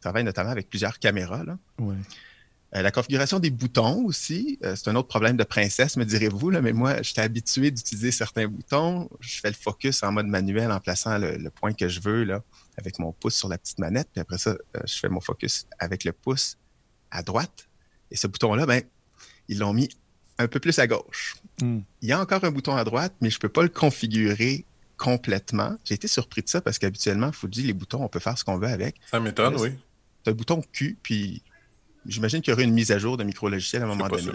travaillent notamment avec plusieurs caméras. là. Ouais. Euh, la configuration des boutons aussi, euh, c'est un autre problème de princesse, me direz-vous, mais moi, j'étais habitué d'utiliser certains boutons. Je fais le focus en mode manuel en plaçant le, le point que je veux là, avec mon pouce sur la petite manette. Puis après ça, euh, je fais mon focus avec le pouce à droite. Et ce bouton-là, ben, ils l'ont mis un peu plus à gauche. Hmm. Il y a encore un bouton à droite, mais je ne peux pas le configurer complètement. J'ai été surpris de ça parce qu'habituellement, Fuji, les boutons, on peut faire ce qu'on veut avec Ça m'étonne, Ouais, bouton Q, puis j'imagine qu'il y aurait une mise à jour de micro-logiciel à un moment donné.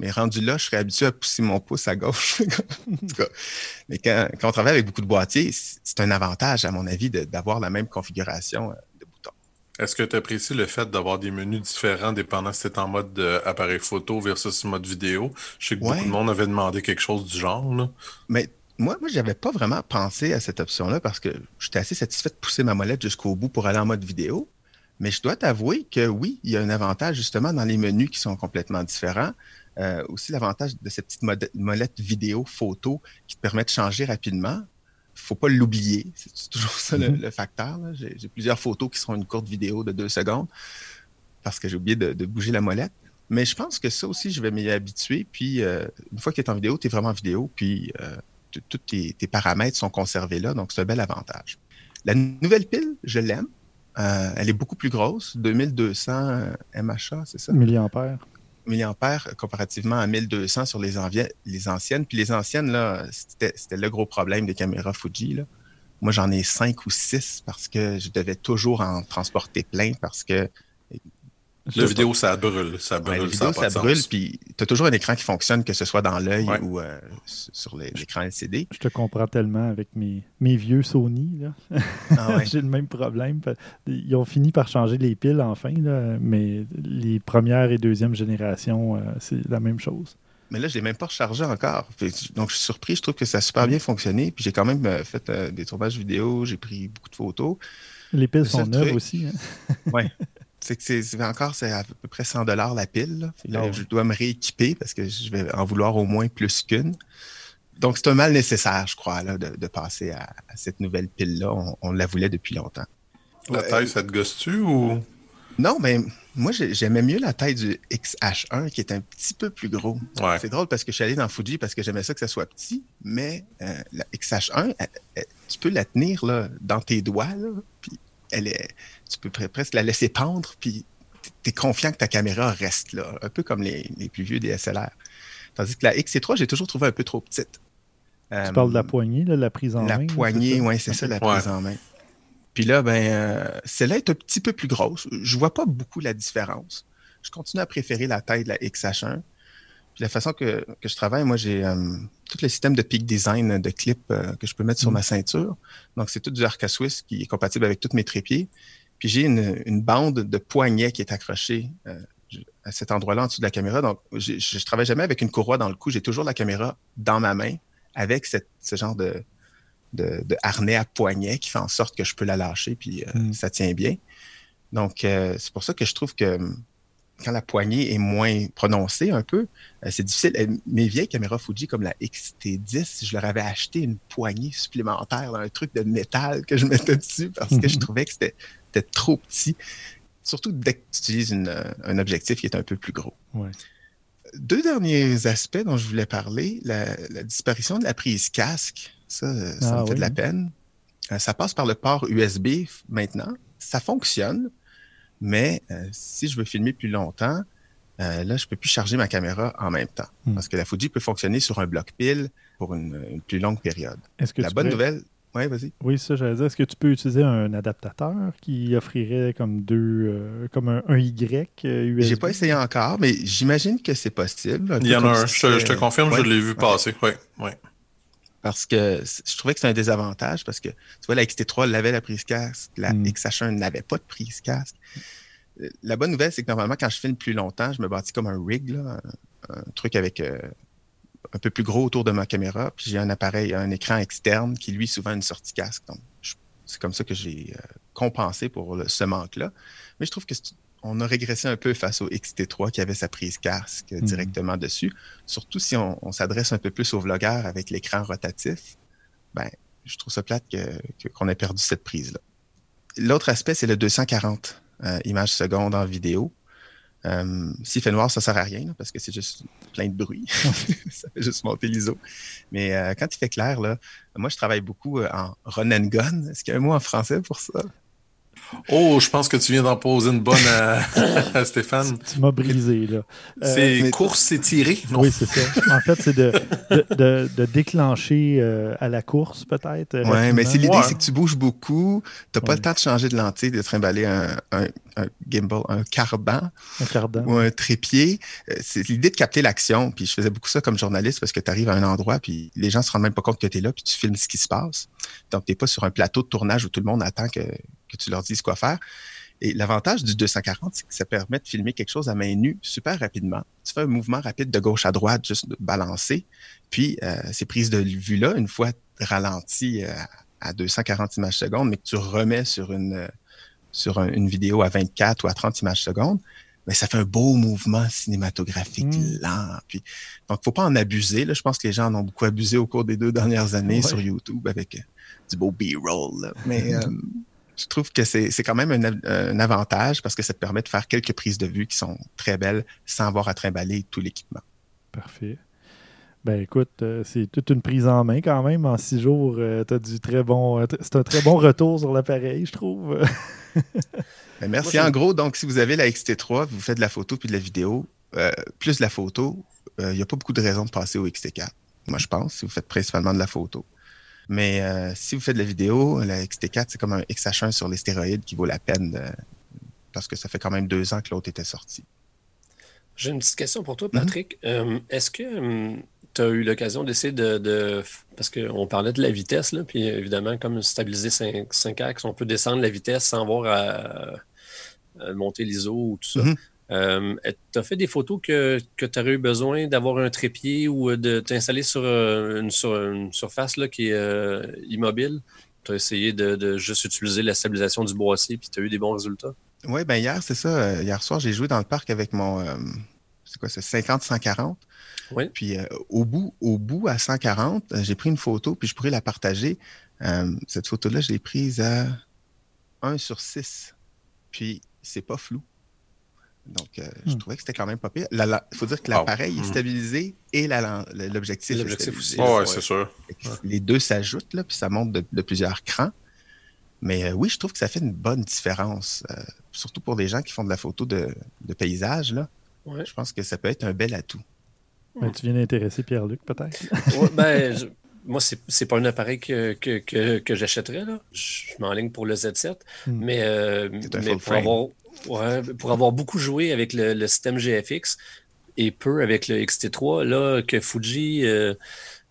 Mais rendu là, je serais habitué à pousser mon pouce à gauche. [LAUGHS] en tout cas. Mais quand, quand on travaille avec beaucoup de boîtiers, c'est un avantage, à mon avis, d'avoir la même configuration euh, de boutons. Est-ce que tu apprécies le fait d'avoir des menus différents dépendant si c'est en mode euh, appareil photo versus mode vidéo? Je sais que Ouais. beaucoup de monde avait demandé quelque chose du genre. là. Mais moi, moi, j'avais pas vraiment pensé à cette option-là parce que j'étais assez satisfait de pousser ma molette jusqu'au bout pour aller en mode vidéo. Mais je dois t'avouer que oui, il y a un avantage justement dans les menus qui sont complètement différents. Euh, aussi l'avantage de cette petite molette vidéo photo qui te permet de changer rapidement. faut pas l'oublier. C'est [LAUGHS] toujours ça le, Mhm. le facteur. J'ai plusieurs photos qui seront une courte vidéo de deux secondes parce que j'ai oublié de, de bouger la molette. Mais je pense que ça aussi, je vais m'y habituer. Puis euh, une fois qu'il est en vidéo, tu es vraiment en vidéo. Puis euh, tous tes, tes paramètres sont conservés là. Donc c'est un bel avantage. La nouvelle pile, je l'aime. Euh, elle est beaucoup plus grosse, 2200 MHA, c'est ça? Milliampères. milliampères comparativement à 1200 sur les, les anciennes. Puis les anciennes, là, c'était c'était le gros problème des caméras Fuji. Là. Moi, j'en ai cinq ou six parce que je devais toujours en transporter plein parce que La vidéo, ça brûle. Ça ouais, brûle, la vidéo, ça brûle. Puis tu as toujours un écran qui fonctionne, que ce soit dans l'œil Ouais. ou euh, sur l'écran LCD. Je te comprends tellement avec mes, mes vieux Sony. Là. Ah ouais. [LAUGHS] J'ai le même problème. Ils ont fini par changer les piles enfin, là, mais les premières et deuxième générations, euh, c'est la même chose. Mais là, je l'ai même pas rechargé encore. Donc, je suis surpris. Je trouve que ça a super bien fonctionné. Puis j'ai quand même euh, fait euh, des tournages vidéo. J'ai pris beaucoup de photos. Les piles Le sont neuves aussi. hein. [LAUGHS] C'est que c'est encore c'est à peu près 100 dollars la pile. là. Là, Ah. Je dois me rééquiper parce que je vais en vouloir au moins plus qu'une. Donc, c'est un mal nécessaire, je crois, là, de, de passer à, à cette nouvelle pile-là. On, on la voulait depuis longtemps. La taille, ça te gosse-tu ou? Non, mais moi, j'ai- j'aimais mieux la taille du XH1 qui est un petit peu plus gros. Ouais. C'est drôle parce que je suis allé dans Fuji parce que j'aimais ça que ça soit petit, mais euh, la XH1, elle- elle- tu peux la tenir là, dans tes doigts, là, puis elle est, tu peux pre- presque la laisser pendre, puis tu es confiant que ta caméra reste là, un peu comme les, les plus vieux DSLR. Tandis que la XC3, j'ai toujours trouvé un peu trop petite. Tu Euh, parles de la poignée, là, la prise en la main. là, poignée, c'est ça? oui, c'est ça, la Ouais. prise en main. Puis là, ben, euh, celle-là est un petit peu plus grosse. Je vois pas beaucoup la différence. Je continue à préférer la taille de la XH1. Puis la façon que, que je travaille, moi, j'ai euh, tout le système de peak design de clip euh, que je peux mettre sur Mm. ma ceinture. Donc, c'est tout du Arca Swiss qui est compatible avec tous mes trépieds. Puis j'ai une, une bande de poignet qui est accrochée euh, à cet endroit-là en dessous de la caméra. Donc, je, je travaille jamais avec une courroie dans le cou. J'ai toujours la caméra dans ma main avec cette- ce genre de, de, harnais à poignet qui fait en sorte que je peux la lâcher, puis mm. ça tient bien. Donc, c'est pour ça que je trouve que quand la poignée est moins prononcée un peu, euh, c'est difficile. Euh, mes vieilles caméras Fuji comme la XT10, je leur avais acheté une poignée supplémentaire, un truc de métal que je mettais dessus parce que je [LAUGHS] trouvais que c'était trop petit. Surtout dès que tu utilises euh, un objectif qui est un peu plus gros. Deux derniers aspects dont je voulais parler, la, disparition de la prise casque, ça, ça ah me fait de la peine. ça passe par le port USB maintenant. Ça fonctionne, mais euh, si je veux filmer plus longtemps, euh, là, je ne peux plus charger ma caméra en même temps. Hmm. Parce que la Fuji peut fonctionner sur un bloc pile pour une, plus longue période. la bonne nouvelle. Oui, vas-y. Oui, ça, j'allais dire. Est-ce que tu peux utiliser un adaptateur qui offrirait comme deux, euh, comme un, Y USB? J'ai pas essayé encore, mais j'imagine que c'est possible. Il y en a un, je, te confirme, je l'ai vu passer. Oui, oui. Parce que je trouvais que c'est un désavantage parce que, tu vois, la XT3 avait la prise casque, la hmm. XH1 n'avait pas de prise casque. La bonne nouvelle, c'est que normalement, quand je filme plus longtemps, je me bâtis comme un rig, un, truc avec euh, un peu plus gros autour de ma caméra. Puis j'ai un appareil, un écran externe qui, lui, souvent une sortie casque. Donc, c'est comme ça que j'ai euh, compensé pour ce manque-là. Mais je trouve que on a régressé un peu face au XT3 qui avait sa prise casque mhm. directement dessus. Surtout si on, s'adresse un peu plus aux vlogueurs avec l'écran rotatif. Ben, je trouve ça plate qu'on ait perdu cette prise-là. L'autre aspect, c'est le 240 euh, images secondes en vidéo. Euh, S'il fait noir, ça sert à rien parce que c'est juste plein de bruit. [LAUGHS] ça fait juste monter l'ISO. Mais euh, quand il fait clair, là, moi, je travaille beaucoup en run and gun. Est-ce qu'il y a un mot en français pour ça? Oh, je pense que tu viens d'en poser une bonne à, Stéphane. Tu, m'as brisé, là. Euh, c'est course étirée, non? Oui, c'est ça. En fait, c'est de, de, de, déclencher euh, à la course, peut-être. Oui, mais c'est l'idée, c'est que tu bouges beaucoup. Tu n'as pas le temps de changer de lentille, de trimballer un, un, un gimbal, un cardan. Un cardan. Ou un trépied. Euh, c'est l'idée de capter l'action. Puis je faisais beaucoup ça comme journaliste parce que tu arrives à un endroit, puis les gens se rendent même pas compte que tu es là, puis tu filmes ce qui se passe. Donc, tu n'es pas sur un plateau de tournage où tout le monde attend que que tu leur dises quoi faire. Et l'avantage du 240, c'est que ça permet de filmer quelque chose à main nue super rapidement. Tu fais un mouvement rapide de gauche à droite, juste de balancer. Puis, euh, ces prises de vue-là, une fois ralenties euh, à 240 images secondes, mais que tu remets sur une, euh, sur une vidéo à 24 ou à 30 images secondes, mais ça fait un beau mouvement cinématographique mmh. lent. Puis, donc, faut pas en abuser. Là. Je pense que les gens en ont beaucoup abusé au cours des deux dernières années sur YouTube avec du beau B-roll. Mais [LAUGHS] je trouve que c'est quand même un, avantage parce que ça te permet de faire quelques prises de vue qui sont très belles sans avoir à trimballer tout l'équipement. Parfait. Ben écoute, euh, c'est toute une prise en main quand même. En six jours, euh, tu as du très bon. Euh, c'est un très bon retour sur l'appareil, je trouve. [LAUGHS] Ben, merci. en gros, donc, si vous avez la XT3, vous faites de la photo puis de la vidéo, plus de la photo, il n'y a pas beaucoup de raisons de passer au XT4. Moi, je pense, si vous faites principalement de la photo. Mais euh, si vous faites de la vidéo, la XT4, c'est comme un XH1 sur les stéroïdes qui vaut la peine parce que ça fait quand même deux ans que l'autre était sorti. J'ai une petite question pour toi, Patrick. Mhm. Euh, est-ce que hum, tu as eu l'occasion d'essayer de, Parce qu'on parlait de la vitesse, là, puis évidemment, comme stabiliser 5, axes, on peut descendre la vitesse sans avoir à, monter l'ISO ou tout ça. Mhm. Euh, tu as fait des photos que, que tu aurais eu besoin d'avoir un trépied ou de t'installer sur, euh, une, surface là, qui est euh, immobile? Tu as essayé de, juste utiliser la stabilisation du boîtier puis tu as eu des bons résultats? Oui, ben hier, c'est ça. Hier soir, j'ai joué dans le parc avec mon. c'est quoi, c'est 50-140. Oui. Puis au, bout, au bout, à 140, j'ai pris une photo, puis je pourrais la partager. cette photo-là, je l'ai prise à 1 sur 6. Puis c'est pas flou. Donc, euh, je hmm. trouvais que c'était quand même pas pire. Il faut dire que l'appareil est hmm. stabilisé et l'objectif est L'objectif aussi. oui, c'est sûr. Les deux s'ajoutent, puis ça monte de, plusieurs crans. Mais euh, oui, je trouve que ça fait une bonne différence, euh, surtout pour des gens qui font de la photo de, paysage. Là. Je pense que ça peut être un bel atout. Ben, tu viens d'intéresser Pierre-Luc, peut-être? ben, moi, c'est n'est pas un appareil que, que, que, j'achèterais. Je m'enligne pour le Z7. Hmm. Mais, mais pour avoir Ouais, pour avoir beaucoup joué avec le, système GFX et peu avec le XT3, là, que Fuji euh,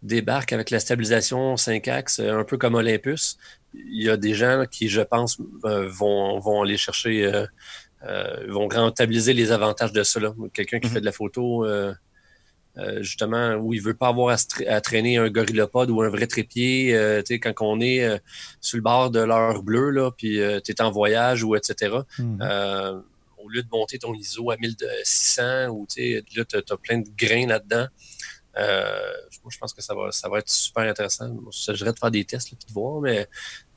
débarque avec la stabilisation 5 axes, un peu comme Olympus, il y a des gens qui, je pense, euh, vont, vont aller chercher, euh, vont rentabiliser les avantages de cela. Quelqu'un qui mhm. fait de la photo justement, où il veut pas avoir à, traîner un gorillopode ou un vrai trépied, quand on est sur le bord de l'heure bleue, là, puis tu es en voyage ou etc. Mm-hmm. au lieu de monter ton ISO à 1600 ou là, tu as, plein de grains là-dedans. je pense que ça va, ça va être super intéressant. Je suggérerais de faire des tests et de voir, mais,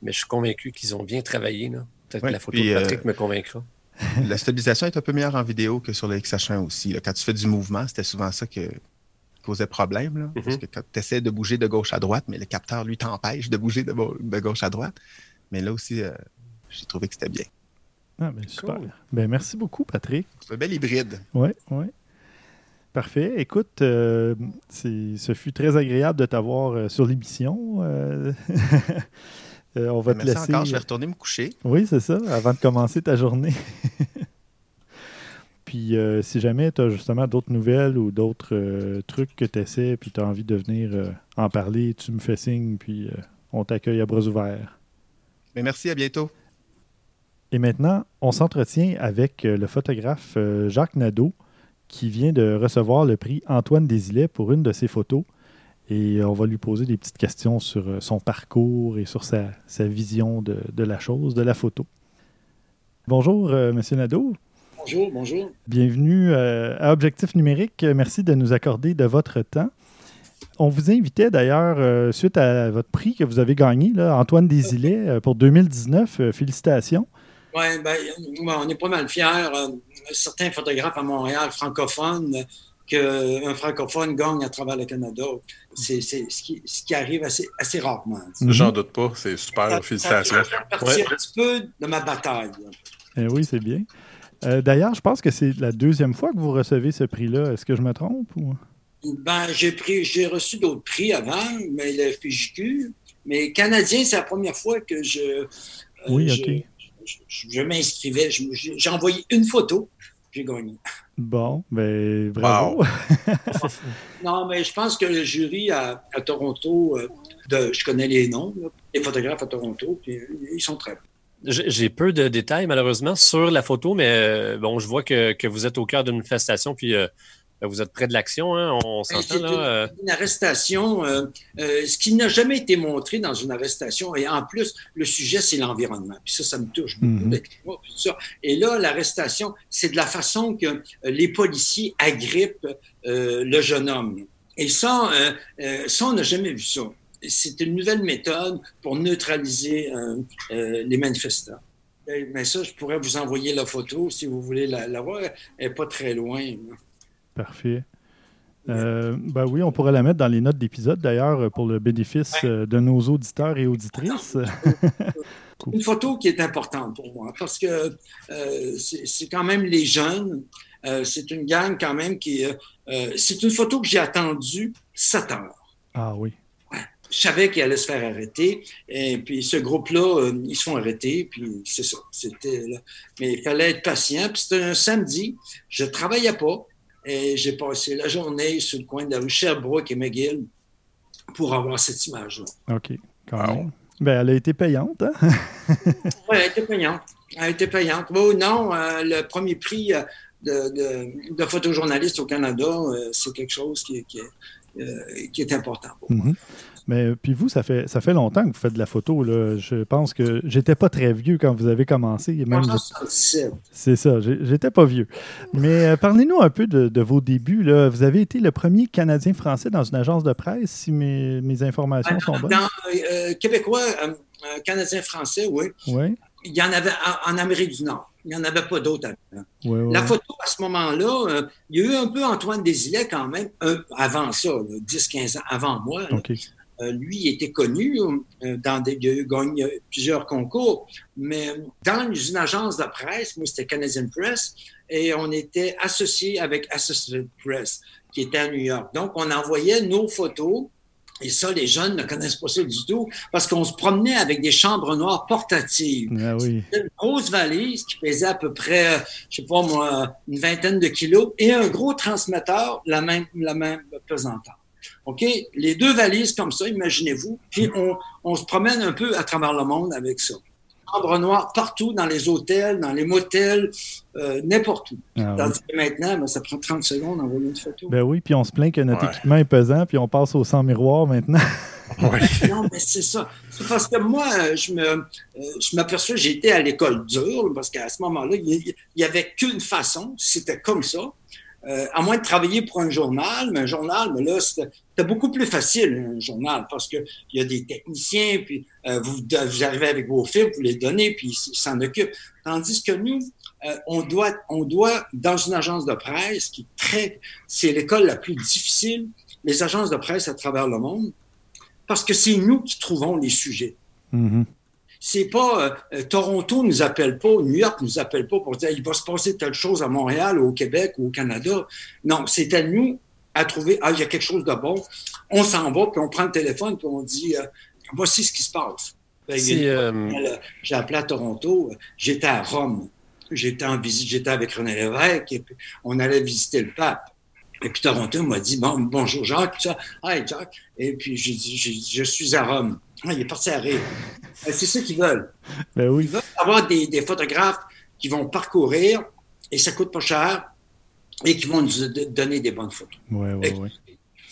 mais je suis convaincu qu'ils ont bien travaillé. Peut-être que la photo de Patrick me convaincra. [LAUGHS] la stabilisation est un peu meilleure en vidéo que sur le XH1 aussi. Quand tu fais du mouvement, c'était souvent ça qui causait problème. Parce mhm. que quand tu essaies de bouger de gauche à droite, mais le capteur, lui, t'empêche de bouger de, gauche à droite. Mais là aussi, euh, j'ai trouvé que c'était bien. Ah, ben, super. Ben, merci beaucoup, Patrick. C'est un bel hybride. Oui, oui. Parfait. Écoute, euh, ce fut très agréable de t'avoir euh, sur l'émission. Euh, [LAUGHS] on va te laisser. Encore, je vais retourner me coucher. Oui, c'est ça, avant de commencer ta journée. [LAUGHS] puis euh, si jamais tu as justement d'autres nouvelles ou d'autres euh, trucs que tu essaies, puis tu as envie de venir en parler, tu me fais signe, puis on t'accueille à bras ouverts. Mais merci, à bientôt. Et maintenant, on s'entretient avec le photographe Jacques Nadeau, qui vient de recevoir le prix Antoine Desilets pour une de ses photos. Et on va lui poser des petites questions sur euh, son parcours et sur sa, vision de, la chose, de la photo. Bonjour, euh, Monsieur Nadeau. Bonjour, bonjour. Bienvenue euh, à Objectif Numérique. Merci de nous accorder de votre temps. On vous invitait d'ailleurs, suite à votre prix que vous avez gagné, Antoine Desilets, pour 2019. félicitations. Oui, ben, on est pas mal fiers. certains photographes à Montréal francophones qu'un francophone gagne à travers le Canada. C'est ce qui, ce qui, arrive assez, assez rarement. J'en doute pas. C'est super. Félicitations. Ça fait partie un petit peu de ma bataille. Eh oui, c'est bien. Euh, d'ailleurs, je pense que c'est la deuxième fois que vous recevez ce prix-là. Est-ce que je me trompe? Ou... Ben, j'ai reçu d'autres prix avant, mais le FPJQ. Mais canadien, c'est la première fois que je. Euh, oui, OK. Je, je m'inscrivais. J'ai envoyé une photo, j'ai gagné. Bon, ben bravo. [LAUGHS] non, mais je pense que le jury à, Toronto, euh, de, je connais les noms, les photographes à Toronto, puis ils sont très bons. J'ai peu de détails malheureusement sur la photo, mais euh, bon, je vois que, que vous êtes au cœur d'une manifestation, puis ben, vous êtes près de l'action, hein? on s'entend là. Euh. Une, arrestation, euh, euh, ce qui n'a jamais été montré dans une arrestation, et en plus, le sujet, c'est l'environnement. Puis ça, ça me touche beaucoup. Mhm. Et là, l'arrestation, c'est de la façon que les policiers agrippent le jeune homme. Et ça, ça on n'a jamais vu ça. C'est une nouvelle méthode pour neutraliser les manifestants. Mais ça, je pourrais vous envoyer la photo si vous voulez la, voir. Elle n'est pas très loin. Parfait. Euh, ben oui, on pourrait la mettre dans les notes d'épisode d'ailleurs pour le bénéfice euh, de nos auditeurs et auditrices. [LAUGHS] Une photo qui est importante pour moi parce que euh, c'est quand même les jeunes. c'est une gang quand même qui. c'est une photo que j'ai attendue 7 heures. Ah oui. Je savais qu'il allait se faire arrêter. Et puis ce groupe-là, ils se font arrêter. Puis c'est ça. C'était Mais il fallait être patient. Puis c'était un samedi. Je ne travaillais pas. Et j'ai passé la journée sur le coin de la rue Sherbrooke et McGill pour avoir cette image-là. OK. Ben, elle a été payante, hein? [LAUGHS] oui, elle a été payante. Elle a été payante. Oh, non, euh, le premier prix euh, de, de, photojournaliste au Canada, euh, c'est quelque chose qui, qui, qui, est important pour moi. Mm-hmm. Mais puis vous, ça fait, ça fait longtemps que vous faites de la photo. Là. Je pense que j'étais pas très vieux quand vous avez commencé. Même c'est ça, j'étais pas vieux. Mais euh, parlez-nous un peu de, vos débuts. Là. Vous avez été le premier Canadien français dans une agence de presse, si mes, informations sont bonnes. Dans, euh, Québécois, euh, Canadien français, oui. Oui. Il y en avait en, Amérique du Nord. Il n'y en avait pas d'autres avant. La photo, à ce moment-là, il y a eu un peu Antoine Desilets quand même, avant ça, 10-15 ans avant moi. Euh, lui était connu euh, dans des, il a gagné plusieurs concours, mais dans une agence de presse, moi c'était Canadian Press, et on était associé avec Associated Press, qui était à New York. Donc on envoyait nos photos. Et ça, les jeunes ne connaissent pas ça du tout parce qu'on se promenait avec des chambres noires portatives. Ah oui. Une grosse valise qui pesait à peu près, je sais pas moi, une vingtaine de kilos et un gros transmetteur, la même, la même pesanteur. OK? Les deux valises comme ça, imaginez-vous, puis on, se promène un peu à travers le monde avec ça. chambre noire partout, dans les hôtels, dans les motels, euh, n'importe où. Ah maintenant, ben, ça prend 30 secondes d'envoyer une photo. Ben oui, puis on se plaint que notre équipement est pesant, puis on passe au sans miroir maintenant. [LAUGHS] non, mais c'est ça. C'est parce que moi, je me, euh, je m'aperçois, j'étais à l'école dure, parce qu'à ce moment-là, il n'y avait qu'une façon, c'était comme ça. Euh, à moins de travailler pour un journal, mais un journal, mais là, c'était beaucoup plus facile, un journal, parce qu'il y a des techniciens, puis euh, vous, vous, arrivez avec vos films, vous les donnez, puis ils s'en occupent. Tandis que nous, euh, on, doit, on doit, dans une agence de presse, qui est très, c'est l'école la plus difficile, les agences de presse à travers le monde, parce que c'est nous qui trouvons les sujets. Mm-hmm c'est pas euh, euh, Toronto nous appelle pas, New York nous appelle pas pour dire il va se passer telle chose à Montréal ou au Québec ou au Canada. Non, c'est à nous à trouver ah il y a quelque chose de bon. On s'en va puis on prend le téléphone puis on dit euh, voici ce qui se passe. Ben, j'ai appelé à Toronto, j'étais à Rome, j'étais en visite, j'étais avec René Lévesque et puis on allait visiter le pape. Et puis Toronto m'a dit bon, bonjour Jacques, ça. Hi Jacques. Et puis j'ai dit je suis à Rome. Ah, il est parti à rire. Euh, c'est ça qu'ils veulent. Ben oui. Ils veulent avoir des, photographes qui vont parcourir et ça coûte pas cher et qui vont nous donner des bonnes photos. Oui, oui, oui.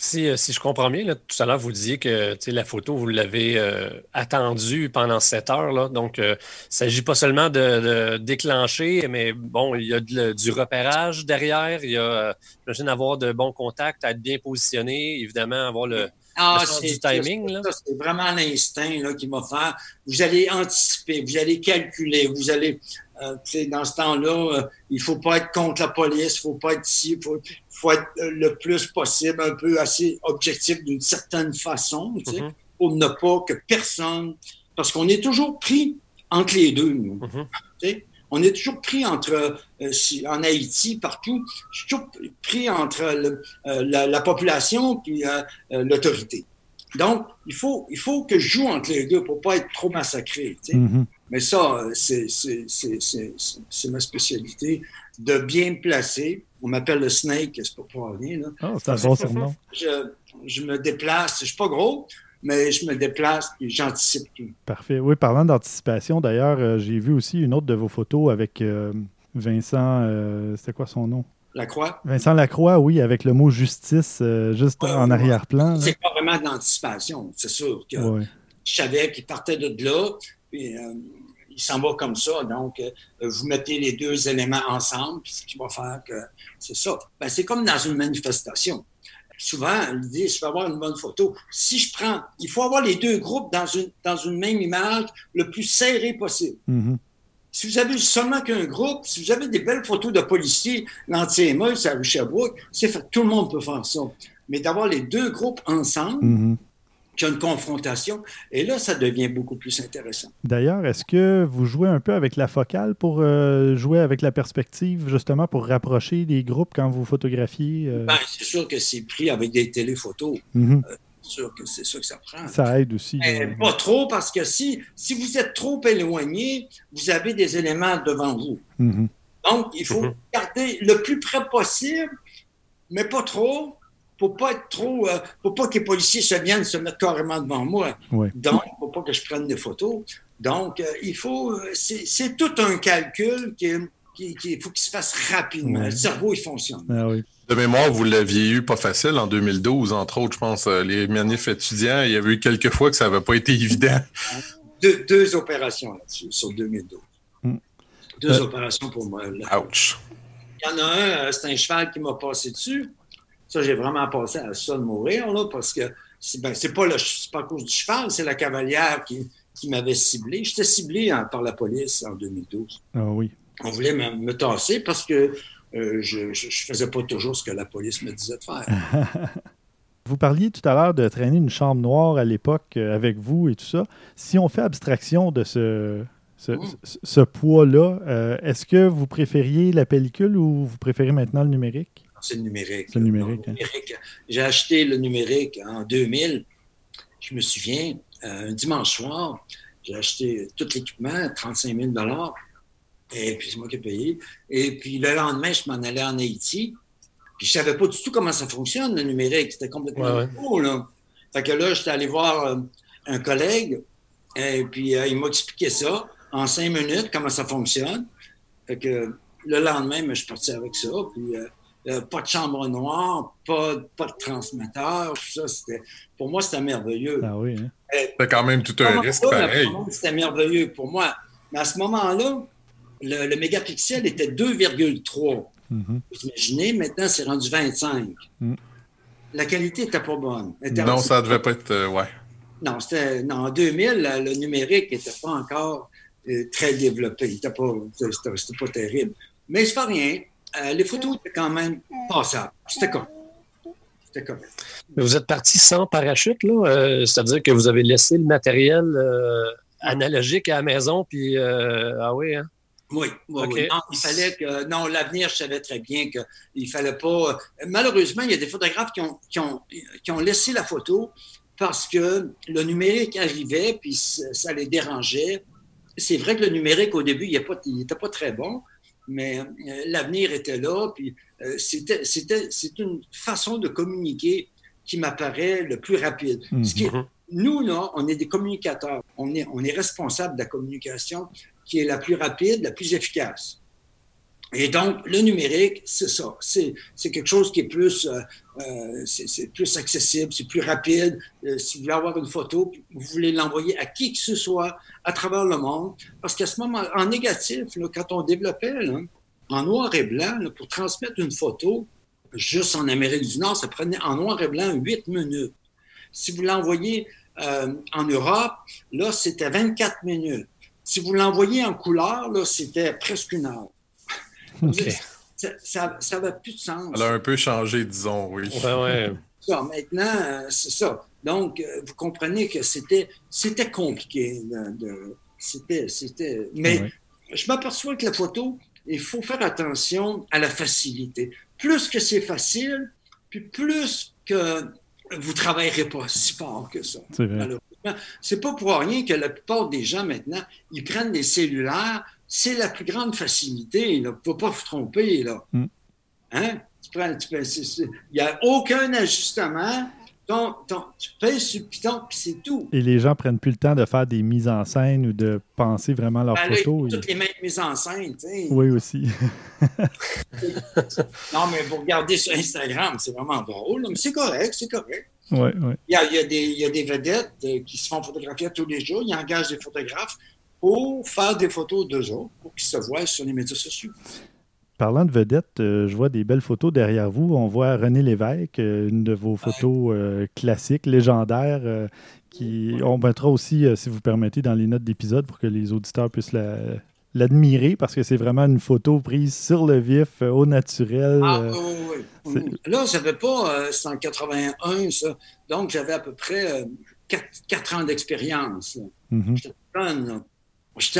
Si, euh, si, je comprends bien, tout à l'heure, vous disiez que la photo, vous l'avez euh, attendue pendant sept heures. Là, donc, il ne s'agit pas seulement de, déclencher, mais bon, il y a du repérage derrière. Il y a, j'imagine, avoir de bons contacts, être bien positionné, évidemment, avoir le, ah, c'est timing. C'est vraiment l'instinct qui m'a fait. Vous allez anticiper, vous allez calculer, vous allez. Euh, dans ce temps-là, euh, il ne faut pas être contre la police, il ne faut pas être ici, il faut, être euh, le plus possible, un peu assez objectif d'une certaine façon, mm-hmm. pour ne pas que personne. Parce qu'on est toujours pris entre les deux, nous. Mm-hmm. On est toujours pris entre, euh, en Haïti, partout, toujours pris entre euh, la, population et euh, l'autorité. Donc, il faut, il faut que je joue entre les deux pour pas être trop massacré. Mm-hmm. Mais ça, c'est ma spécialité, de bien me placer. On m'appelle le snake, c'est pas pour rien. Oh, c'est un bon surnom. Je, je me déplace, je suis pas gros, mais je me déplace et j'anticipe tout. Parfait. Oui, parlant d'anticipation, d'ailleurs, euh, j'ai vu aussi une autre de vos photos avec euh, Vincent, euh, c'était quoi son nom? Lacroix? Vincent Lacroix, oui, avec le mot justice juste en arrière-plan. C'est pas vraiment d'anticipation, c'est sûr. Que Je savais qu'il partait de là, puis il s'en va comme ça. Donc, vous mettez les deux éléments ensemble, puis ce qui va faire que c'est ça. Ben, c'est comme dans une manifestation souvent, l'idée, c'est avoir une bonne photo. Si je prends, il faut avoir les deux groupes dans une, dans une même image le plus serré possible. Mm-hmm. Si vous avez seulement qu'un groupe, si vous avez des belles pphotos de policiers, l'anti-émeute, c'est à Sherbrooke, tout le monde peut faire ça. Mais d'avoir les deux groupes ensemble, mm-hmm qu'il y a une confrontation. Et là, ça devient beaucoup plus intéressant. D'ailleurs, est-ce que vous jouez un peu avec la focale pour euh, jouer avec la perspective, justement, pour rapprocher les groupes quand vous photographiez? Euh? Ben, c'est sûr que c'est pris avec des téléphotos. Mm-hmm. Euh, c'est sûr que c'est ça que ça prend. Ça aide aussi. pas trop, parce que si, si vous êtes trop éloigné, vous avez des éléments devant vous. Mm-hmm. Donc, il faut mm-hmm. garder le plus près possible, mais pas trop, pour pas être trop, euh, pour pas que les policiers se viennent se mettre carrément devant moi. Donc, pour pas que je prenne des photos. Donc, euh, il faut, euh, c'est tout un calcul qui, qui, faut qu'il se fasse rapidement. Le cerveau, il fonctionne. Ah de mémoire, vous l'aviez eu pas facile en 2012, entre autres, je pense, les manifs étudiants. Il y avait eu quelques fois que ça n'avait pas été évident. [LAUGHS] deux, opérations là-dessus, sur 2012. Mm. Deux opérations pour moi. Ouch. Il y en a un, c'est un cheval qui m'a passé dessus. Ça, j'ai vraiment passé à ça de mourir, là, parce que c'est ben, pas, pas à cause du cheval, c'est la cavalière qui, qui m'avait ciblé. J'étais ciblé hein, par la police en 2012. Ah oui. On voulait me, tasser parce que euh, je ne faisais pas toujours ce que la police me disait de faire. [LAUGHS] Vous parliez tout à l'heure de traîner une chambre noire à l'époque euh, avec vous et tout ça. Si on fait abstraction de ce, ce, mmh. poids-là, euh, est-ce que vous préfériez la pellicule ou vous préférez maintenant le numérique? C'est le numérique. C'est le numérique. Hein. J'ai acheté le numérique en 2000. Je me souviens, euh, un dimanche soir, j'ai acheté tout l'équipement, 35 000 Et puis, c'est moi qui ai payé. Et puis, le lendemain, je m'en allais en Haïti. Puis, je savais pas du tout comment ça fonctionne, le numérique. C'était complètement nouveau, là. Fait que là, j'étais allé voir euh, un collègue. Et puis, euh, il m'a expliqué ça. en cinq minutes comment ça fonctionne. Fait que le lendemain, je suis parti avec ça. Puis, euh, euh, pas de chambre noire, pas, pas de transmetteur, tout ça. Pour moi, c'était merveilleux. Ah oui. Hein? C'était quand même tout un risque pareil. C'était merveilleux pour moi. Mais à ce moment-là, le, mégapixel était 2,3. Mm-hmm. Vous imaginez, maintenant, c'est rendu 25. Mm. La qualité n'était pas bonne. non, ça ne devait pas être. Euh, ouais. Non, c'était, non, en 2000, le numérique n'était pas encore euh, très développé. C'était pas, pas terrible. Mais c'est pas rien. Euh, les photos étaient quand même passables. C'était comme. C'était comme. vous êtes parti sans parachute, là? c'est-à-dire que vous avez laissé le matériel analogique à la maison, puis. ah oui, hein? Oui, oui, Non, il fallait que. Non, l'avenir, je savais très bien qu'il ne fallait pas. Malheureusement, il y a des photographes qui ont, qui ont, qui ont laissé la photo parce que le numérique arrivait, puis ça les dérangeait. C'est vrai que le numérique, au début, il n'était pas, très bon, mais euh, l'avenir était là, puis euh, c'était, c'est une façon de communiquer qui m'apparaît le plus rapide. Mhm. nous, là, on est des communicateurs. On est, on est responsable de la communication qui est la plus rapide, la plus efficace. Et donc, le numérique, c'est ça. C'est, quelque chose qui est plus, euh, euh, c'est, plus accessible, c'est plus rapide. Euh, si vous voulez avoir une photo, vous voulez l'envoyer à qui que ce soit à travers le monde. Parce qu'à ce moment, en négatif, quand on développait en noir et blanc, pour transmettre une photo, juste en Amérique du Nord, ça prenait en noir et blanc 8 minutes. Si vous l'envoyez en Europe, là, c'était 24 minutes. Si vous l'envoyez en couleur, là, c'était presque une heure. Ça n'avait plus de sens. Elle a un peu changé, disons, oui. Ouais, [LAUGHS] Ça, maintenant, euh, c'est ça. Donc, euh, vous comprenez que c'était, c'était compliqué. De, c'était, c'était... Mais je m'aperçois que la photo, il faut faire attention à la facilité. Plus que c'est facile, puis plus que vous ne travaillerez pas [LAUGHS] si fort que ça. C'est vrai. C'est pas pour rien que la plupart des gens maintenant, ils prennent des cellulaires. C'est la plus grande facilité. Il ne faut pas vous tromper. Là. Mm. Hein? il n'y a aucun ajustement. tu pèses sur le piton, puis c'est tout. Et les gens prennent plus le temps de faire des mises en scène ou de penser vraiment leurs ben, photos. toutes les mêmes mises en scène. Oui, aussi. [LAUGHS] non, mais vous regardez sur Instagram, c'est vraiment drôle. Mais c'est correct, c'est correct. Ouais, Il, y a, il, y a des, vedettes euh, qui se font photographier tous les jours. Ils engagent des photographes pour faire des photos d'eux autres, pour qu'ils se voient sur les médias sociaux. Parlant de vedettes, euh, je vois des belles photos derrière vous. On voit René Lévesque, euh, une de vos photos classiques, légendaires, qui on mettra aussi, si vous permettez, dans les notes d'épisode pour que les auditeurs puissent la, l'admirer parce que c'est vraiment une photo prise sur le vif, au naturel. Ah, oui, oui. Là, je n'avais pas, c'est en 81, ça. Donc, j'avais à peu près 4, ans d'expérience. Mm-hmm. J'étais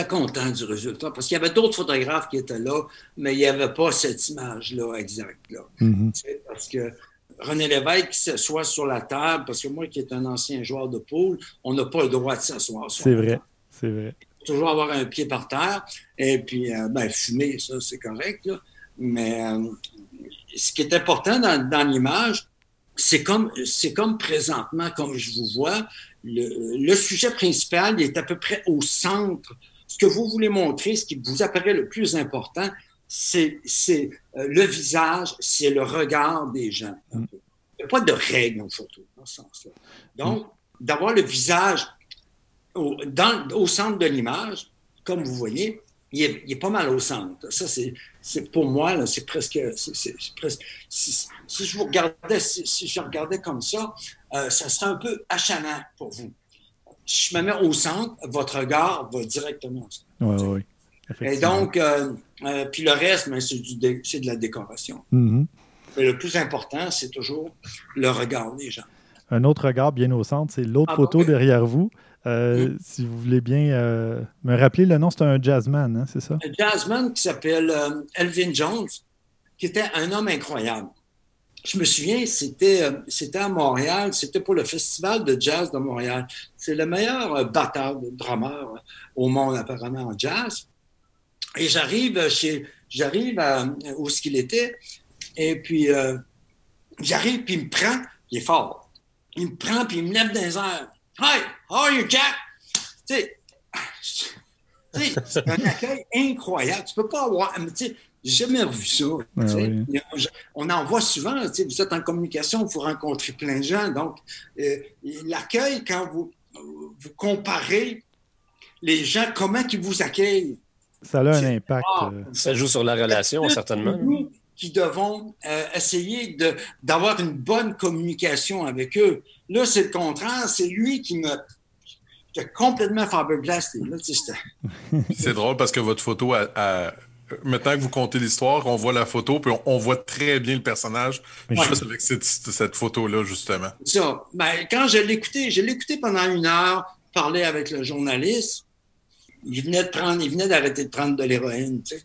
content du résultat parce qu'il y avait d'autres photographes qui étaient là, mais il n'y avait pas cette image-là exacte. Là. Mm-hmm. Parce que René Lévesque qui s'assoit sur la table, parce que moi qui est un ancien joueur de poule, on n'a pas le droit de s'asseoir sur C'est vrai, c'est vrai toujours avoir un pied par terre. Et puis, euh, ben, fumer, ça, c'est correct. Mais euh, ce qui est important dans, l'image, c'est comme, c'est comme présentement, comme je vous vois, le, sujet principal est à peu près au centre. Ce que vous voulez montrer, ce qui vous apparaît le plus important, c'est, euh, le visage, c'est le regard des gens. Mm. Il n'y a pas de règle en photo dans ce sens-là. Donc, d'avoir le visage au, dans, au centre de l'image, comme vous voyez, il est, pas mal au centre. Ça, c'est pour moi, c'est presque. presque si, je vous regardais, si, je regardais comme ça, euh, ça serait un peu achanant pour vous. Si je me mets au centre, votre regard va directement au centre. Oui, oui. Et donc, euh, euh, puis le reste, ben, c'est de la décoration. Mm-hmm. Mais le plus important, c'est toujours le regard des gens. Un autre regard bien au centre, c'est l'autre ah, photo derrière vous. Euh, mm. Si vous voulez bien euh, me rappeler le nom, c'est un jazzman, hein, c'est ça? Un jazzman qui s'appelle euh, Elvin Jones, qui était un homme incroyable. Je me souviens, c'était, c'était à Montréal, c'était pour le Festival de jazz de Montréal. C'est le meilleur batteur, de drummer au monde apparemment en jazz. Et j'arrive chez, j'arrive où ce qu'il était, et puis j'arrive, puis il me prend, il est fort. Il me prend, puis il me lève dans les airs. Hi, how are you, Jack? [LAUGHS] Tu sais, c'est un accueil incroyable. Tu peux pas avoir. J'ai jamais vu ça. Ah on en voit souvent. Vous êtes en communication, vous rencontrez plein de gens. Donc, euh, l'accueil, quand vous, vous comparez les gens, comment ils vous accueillent? Ça a un impact. Ah, euh. ça joue sur la relation, certainement. Nous qui devons euh, essayer d'avoir une bonne communication avec eux. Là, c'est le contraire. C'est lui qui me complètement fiberglassé. C'est drôle parce que votre photo, maintenant que vous comptez l'histoire, on voit la photo, puis on, voit très bien le personnage, juste avec cette, photo-là, justement. Ça. Ben, quand je l'ai écouté, je l'ai écouté pendant une heure, parler avec le journaliste. Il venait de prendre, il venait d'arrêter de prendre de l'héroïne, tu sais.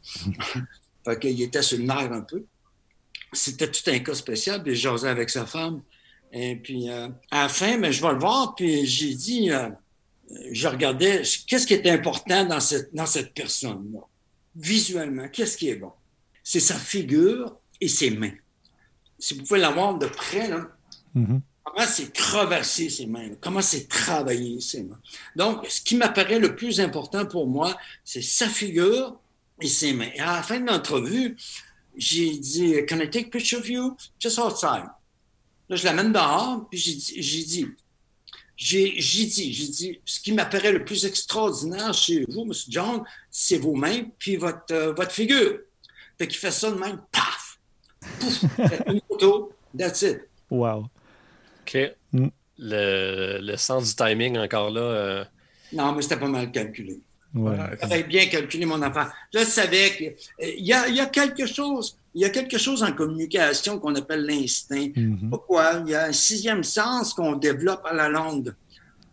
[LAUGHS] fait qu'il était sur le nerf un peu. C'était tout un cas spécial, puis je avec sa femme. Et puis, euh, à la fin, mais ben, je vais le voir, puis j'ai dit, euh, je regardais qu'est-ce qui était important dans cette, dans cette personne-là? Visuellement, qu'est-ce qui est bon? C'est sa figure et ses mains. Si vous pouvez la voir de près, là, mm-hmm. comment c'est crevassé ses mains, comment c'est travaillé ses mains? Donc, ce qui m'apparaît le plus important pour moi, c'est sa figure et ses mains. Et à la fin de l'entrevue, j'ai dit, Can I take a picture of you? Just outside? Là, je l'amène dehors, puis j'ai dit, j'ai dit, j'ai dit, ce qui m'apparaît le plus extraordinaire chez vous, M. John, c'est vos mains puis votre, euh, votre figure. Fait qu'il fait ça de même, paf! Pouf! une photo, that's it. Wow. OK. Mm. Le, le, sens du timing encore là. Euh, non, mais c'était pas mal calculé. Ouais. J'avais bien calculé mon affaire. Je savais qu'il euh, y, a, y a quelque chose il y a quelque chose en communication qu'on appelle l'instinct. Mhm. Pourquoi? Il y a un sixième sens qu'on développe à la longue.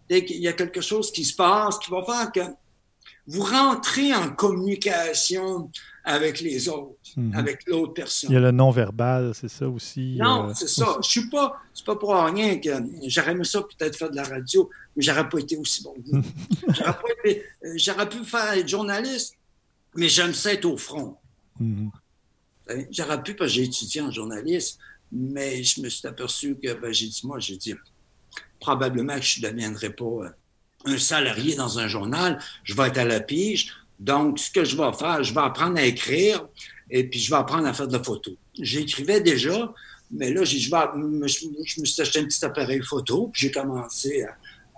Il y a quelque chose qui se passe qui va faire que vous rentrez en communication avec les autres, mhm. avec l'autre personne. Il y a le non-verbal, c'est ça aussi. Non, euh, c'est ça. Je suis pas, c'est pas pour rien que j'aurais aimé ça peut-être faire de la radio, mais j'aurais pas été aussi bon. [LAUGHS] Euh, j'aurais, pu faire être journaliste, mais j'aime ça être au front. Mhm. Ben, j'aurais pu, parce que j'ai étudié en journalisme, mais je me suis aperçu que ben, j'ai dit, moi, j'ai dit, probablement que je ne deviendrai pas euh, un salarié dans un journal, je vais être à la pige. Donc, ce que je vais faire, je vais apprendre à écrire et puis je vais apprendre à faire de la photo. J'écrivais déjà, mais là, je, vais, je, me suis acheté un petit appareil photo, puis j'ai commencé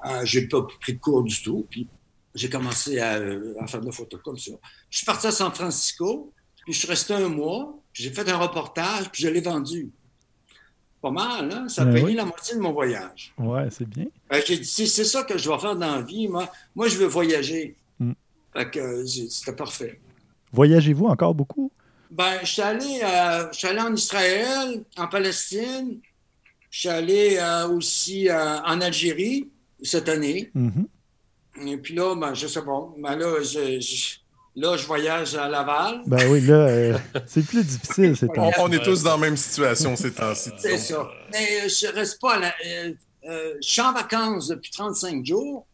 à. j'ai pas pris de cours du tout, puis j'ai commencé à, à, faire de la photo comme ça. Je suis parti à San Francisco, puis je suis resté un mois, j'ai fait un reportage, puis je l'ai vendu. Pas mal, hein? Ça a ben payé la moitié de mon voyage. Ouais, c'est bien. J'ai dit, c'est ça que je vais faire dans la vie, moi. Moi, je veux voyager. Mm. Fait que c'était parfait. Voyagez-vous encore beaucoup? Ben, je suis allé, euh, allé en Israël, en Palestine. Je suis allé euh, aussi euh, en Algérie cette année. Mm-hmm. Et puis là, ben, je sais pas. Ben là, je Là, je voyage à Laval. Ben oui, là, euh, c'est plus difficile ces temps on, on, est tous dans la même situation ces temps-ci. C'est ça. Mais euh, je reste pas là. Euh, je suis en vacances depuis 35 jours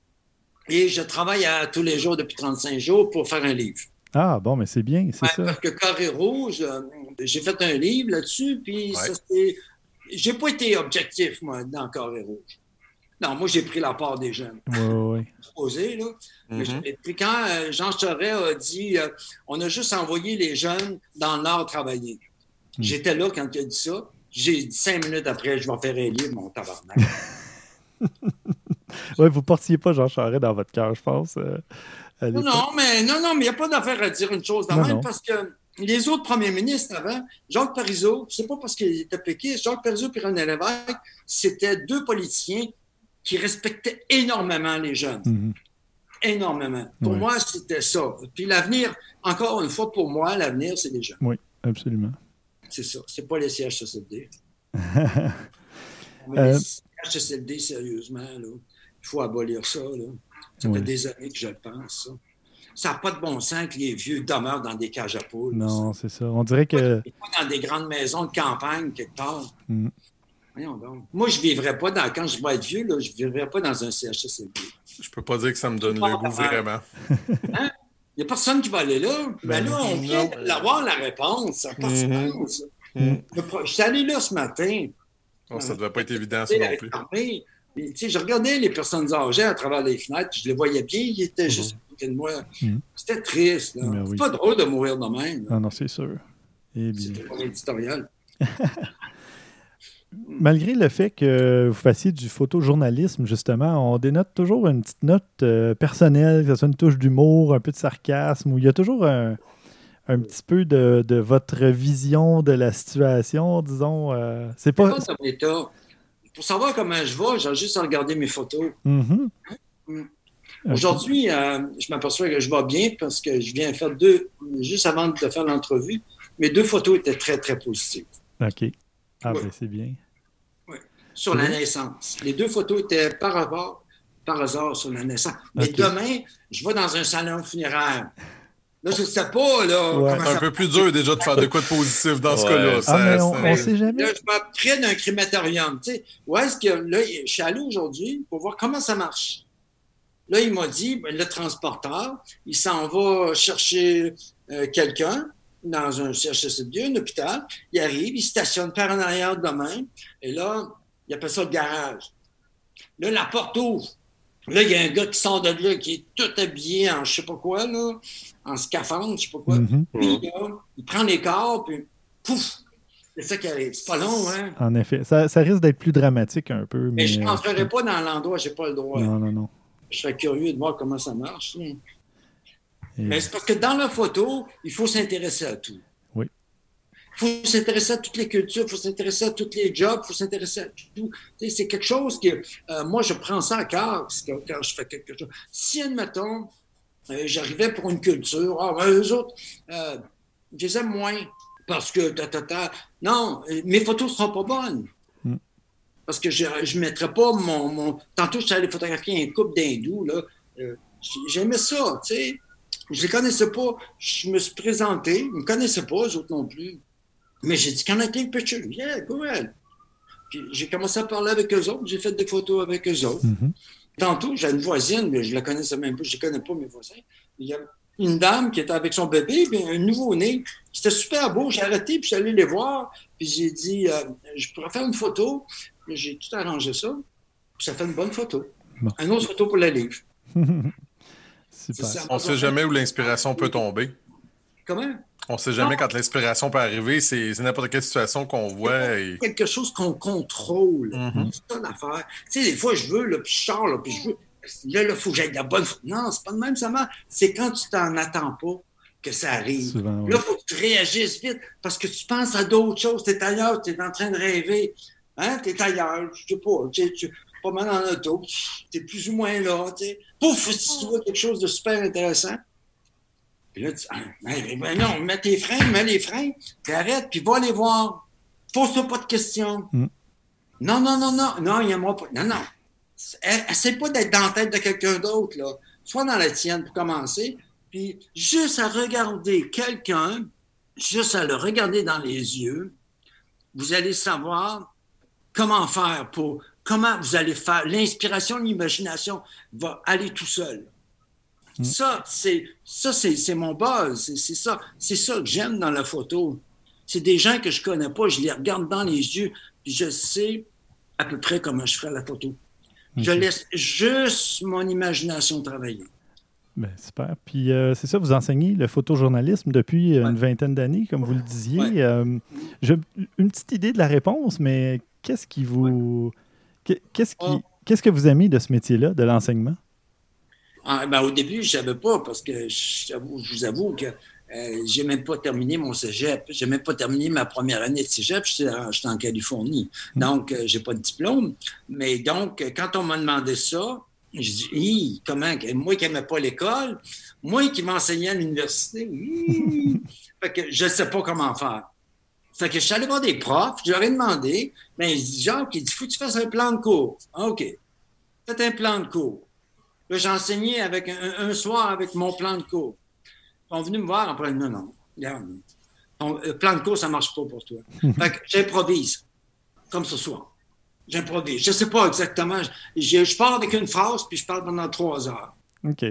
et je travaille à tous les jours depuis 35 jours pour faire un livre. Ah, bon, mais c'est bien, c'est ça. Parce que Carré Rouge, j'ai fait un livre là-dessus, puis ouais. ça, c'est. J'ai pas été objectif, moi, dans Carré Rouge. Non, moi, j'ai pris la part des jeunes. Oui, oui. là. Mm-hmm. Et puis quand euh, Jean Charest a dit euh, on a juste envoyé les jeunes dans le Nord travailler. Mm. J'étais là quand il a dit ça. J'ai dit cinq minutes après, je vais faire élire mon tabarnak. [LAUGHS] oui, vous ne portiez pas Jean Charest dans votre cœur, je pense. Euh, non, mais non, non, mais il n'y a pas d'affaire à dire une chose dans même parce que les autres premiers ministres avant, Jacques Parizeau, c'est pas parce qu'il était péquiste, Jacques Parizeau et René Lévesque, c'était deux politiciens qui respectait énormément les jeunes. Mhm. Énormément. Pour moi, c'était ça. Puis l'avenir, encore une fois, pour moi, l'avenir, c'est les jeunes. Oui, absolument. C'est ça. C'est pas les CHSLD. [LAUGHS] euh... Les CHSLD, sérieusement, là, il faut abolir ça. Là. Ça fait des années que je le pense, ça. Ça n'a pas de bon sens que les vieux demeurent dans des cages à poules. Non, c'est ça. On dirait que. Pas dans des grandes maisons de campagne, quelque part. Mm. Moi, je ne vivrais pas dans. Quand je vais être vieux, là, je ne vivrais pas dans un CHSLD. Je peux pas dire que ça me donne le goût vraiment. [LAUGHS] Hein? Il n'y a personne qui va aller là. Ben, là, on vient d'avoir la réponse. Ça passe mm-hmm. mm-hmm. Je suis allé là ce matin. Oh, ça ne devait pas être évident, ça non plus. je regardais les personnes âgées à travers les fenêtres, je les voyais bien, ils étaient mm-hmm. juste côté de moi. Hmm. C'était triste. Ben c'est pas drôle de mourir de même. Non, non, c'est sûr. C'est pas éditorial. Malgré le fait que vous fassiez du photojournalisme, justement, on dénote toujours une petite note euh, personnelle, que ce soit une touche d'humour, un peu de sarcasme, où il y a toujours un, petit peu de, votre vision de la situation, disons. Euh, c'est pas. Pour savoir comment je vais, j'ai juste à regarder mes photos. Mm-hmm. Mm. Aujourd'hui, euh, je m'aperçois que je vais bien parce que je viens faire deux, juste avant de faire l'entrevue, mes deux photos étaient très, très positives. OK. Ah, ben c'est bien. Oui. Sur la naissance. Les deux photos étaient par rapport, par hasard sur la naissance. Mais demain, je vais dans un salon funéraire. Là, je ne sais pas, là. C'est un peu plus dur déjà de faire de quoi de positif dans ce cas-là. Ah, on ne sait jamais. Là, je m'apprends d'un crématorium. Tu sais, où est-ce que. Là, je suis allé aujourd'hui pour voir comment ça marche. Là, il m'a dit, ben, le transporteur, il s'en va chercher euh, quelqu'un dans un CHSLD, un hôpital. Il arrive, il stationne par en arrière de main, et là, il appelle ça le garage. Là, la porte ouvre. Là, il y a un gars qui sort de là, qui est tout habillé en je sais pas quoi, là, en scaphandre, je sais pas quoi. Mm-hmm. Puis, il prend les corps, puis pouf! C'est ça qui arrive. C'est pas long, hein? En effet. Ça, risque d'être plus dramatique un peu. Mais, je n'entrerai pas dans l'endroit, j'ai pas le droit. Non, non, non. Je serais curieux de voir comment ça marche. Mais c'est parce que dans la photo, il faut s'intéresser à tout. Oui. Il faut s'intéresser à toutes les cultures, il faut s'intéresser à tous les jobs, il faut s'intéresser à tout. C'est quelque chose que euh, moi, je prends ça à cœur quand je fais quelque chose. Si, admettons, euh, j'arrivais pour une culture, ah, ben, eux autres, euh, je les aime moins parce que ta, ta, ta. Non, mes photos ne seront pas bonnes. Hmm. Parce que je ne mettrais pas mon, mon, Tantôt, je suis allé photographier un couple d'hindous, là. J'aimais ça, tu sais. Je les connaissais pas. Je me suis présenté. Ils me connaissaient pas, eux autres non plus. Mais j'ai dit, qu'en a-t-il, picture? Yeah, go ahead. Puis j'ai commencé à parler avec eux autres. J'ai fait des photos avec eux autres. Mm-hmm. Tantôt, j'ai une voisine, mais je la connaissais même pas. Je ne connais pas, mes voisins. Il y a une dame qui était avec son bébé, puis un nouveau-né. C'était super beau. J'ai arrêté, puis je suis allé les voir. Puis j'ai dit, euh, je pourrais faire une photo. J'ai tout arrangé ça. Puis ça fait une bonne photo. Une autre photo pour le livre. [LAUGHS] On ne sait jamais où l'inspiration peut tomber. Comment? On ne sait jamais quand l'inspiration peut arriver. C'est n'importe quelle situation qu'on voit. Et... Quelque chose qu'on contrôle. Mm-hmm. C'est ça l'affaire. Tu sais, des fois, je veux, là, puis je sors, là, puis je veux. Là, il faut que j'aille de la bonne. Non, c'est pas de même, ça marche. C'est quand tu t'en attends pas que ça arrive. là, il faut que tu réagisses vite parce que tu penses à d'autres choses. Tu es ailleurs, tu es en train de rêver. Hein? Tu es ailleurs, je sais pas. Tu, tu, pas mal en auto, tu es plus ou moins là, tu sais. Pouf, tu vois quelque chose de super intéressant. Puis là, tu ah, ben, ben, non, mets tes freins, mets les freins, t'arrêtes, puis va les voir. Pose-toi pas de questions. Mm. Non, non, non, non, non, il moi pas. Non, non. Essaye pas d'être dans la tête de quelqu'un d'autre, là. Sois dans la tienne pour commencer, puis juste à regarder quelqu'un, juste à le regarder dans les yeux, vous allez savoir comment faire pour comment vous allez faire? L'inspiration, l'imagination va aller tout seul. Mm. Ça, c'est ça, c'est mon buzz. C'est ça, c'est ça que j'aime dans la photo. C'est des gens que je connais pas, je les regarde dans les yeux, puis je sais à peu près comment je ferai la photo. Je laisse juste mon imagination travailler. Ben, super. Puis euh, c'est ça, vous enseignez le photojournalisme depuis une vingtaine d'années, comme vous le disiez. Euh, j'ai une petite idée de la réponse, mais qu'est-ce qui vous Qu'est-ce qui, oh. qu'est-ce que vous aimez de ce métier-là, de l'enseignement? Ah, ben, au début, je ne savais pas parce que je, vous avoue que euh, je n'ai même pas terminé mon cégep. Je n'ai même pas terminé ma première année de cégep. J'étais en, Californie. Hmm. Donc, euh, je n'ai pas de diplôme. Mais donc, quand on m'a demandé ça, je dis, comment, moi qui n'aimais pas l'école, moi qui m'enseignais à l'université, [LAUGHS] je ne sais pas comment faire. Fait que je suis allé voir des profs, je leur ai demandé, ben, il dit, Jacques, il dit, faut que tu fasses un plan de cours. Ah, OK. Faites un plan de cours. Là, j'ai enseigné avec un, soir avec mon plan de cours. Ils sont venus me voir après, non, non, regarde, ton euh, plan de cours, ça ne marche pas pour toi. [LAUGHS] fait que j'improvise, comme ce soir. J'improvise. Je ne sais pas exactement. Je, je, pars avec une phrase, puis je parle pendant trois heures. OK.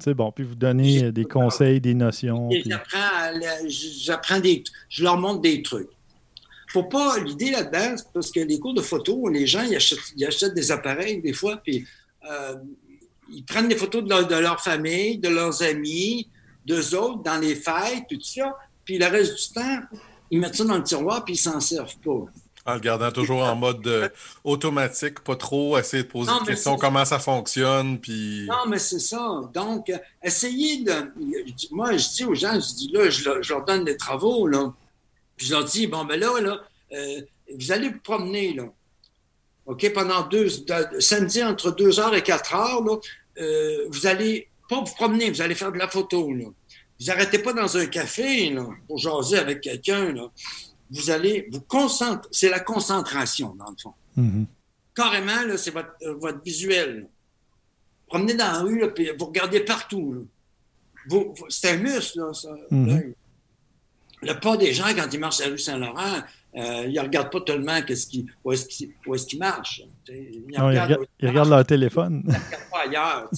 C'est bon. Puis vous donnez des conseils, des notions. J'apprends des. Je leur montre des trucs. Faut pas. L'idée là-dedans, parce que les cours de photo, les gens, ils achètent, des appareils des fois, puis euh, ils prennent des photos de leur, famille, de leurs amis, d'eux autres, dans les fêtes, tout ça. Puis le reste du temps, ils mettent ça dans le tiroir, puis ils s'en servent pas. En le gardant toujours en mode euh, automatique, pas trop essayer de poser des questions, comment ça fonctionne. Puis... Non, mais c'est ça. Donc, essayez de. Moi, je dis aux gens, je dis là, je, leur donne des travaux, là. Puis je leur dis, bon, ben là, là, euh, vous allez vous promener, là. OK, pendant deux, samedi entre 2 h et 4 heures, là, euh, vous allez pas vous promener, vous allez faire de la photo. Là. Vous n'arrêtez pas dans un café là, pour jaser avec quelqu'un. Vous allez vous concentrer. C'est la concentration, dans le fond. Mm-hmm. Carrément, là, c'est votre, euh, votre visuel. Promenez dans la rue, là, puis vous regardez partout. c'est un muscle, là, ça. Mm-hmm. Le pas des gens, quand ils marchent à la rue Saint-Laurent, euh, ils ne regardent pas tellement ce qui, où est-ce qu'ils est marchent. Ils, regardent, leur téléphone. Ils ne regardent pas ailleurs.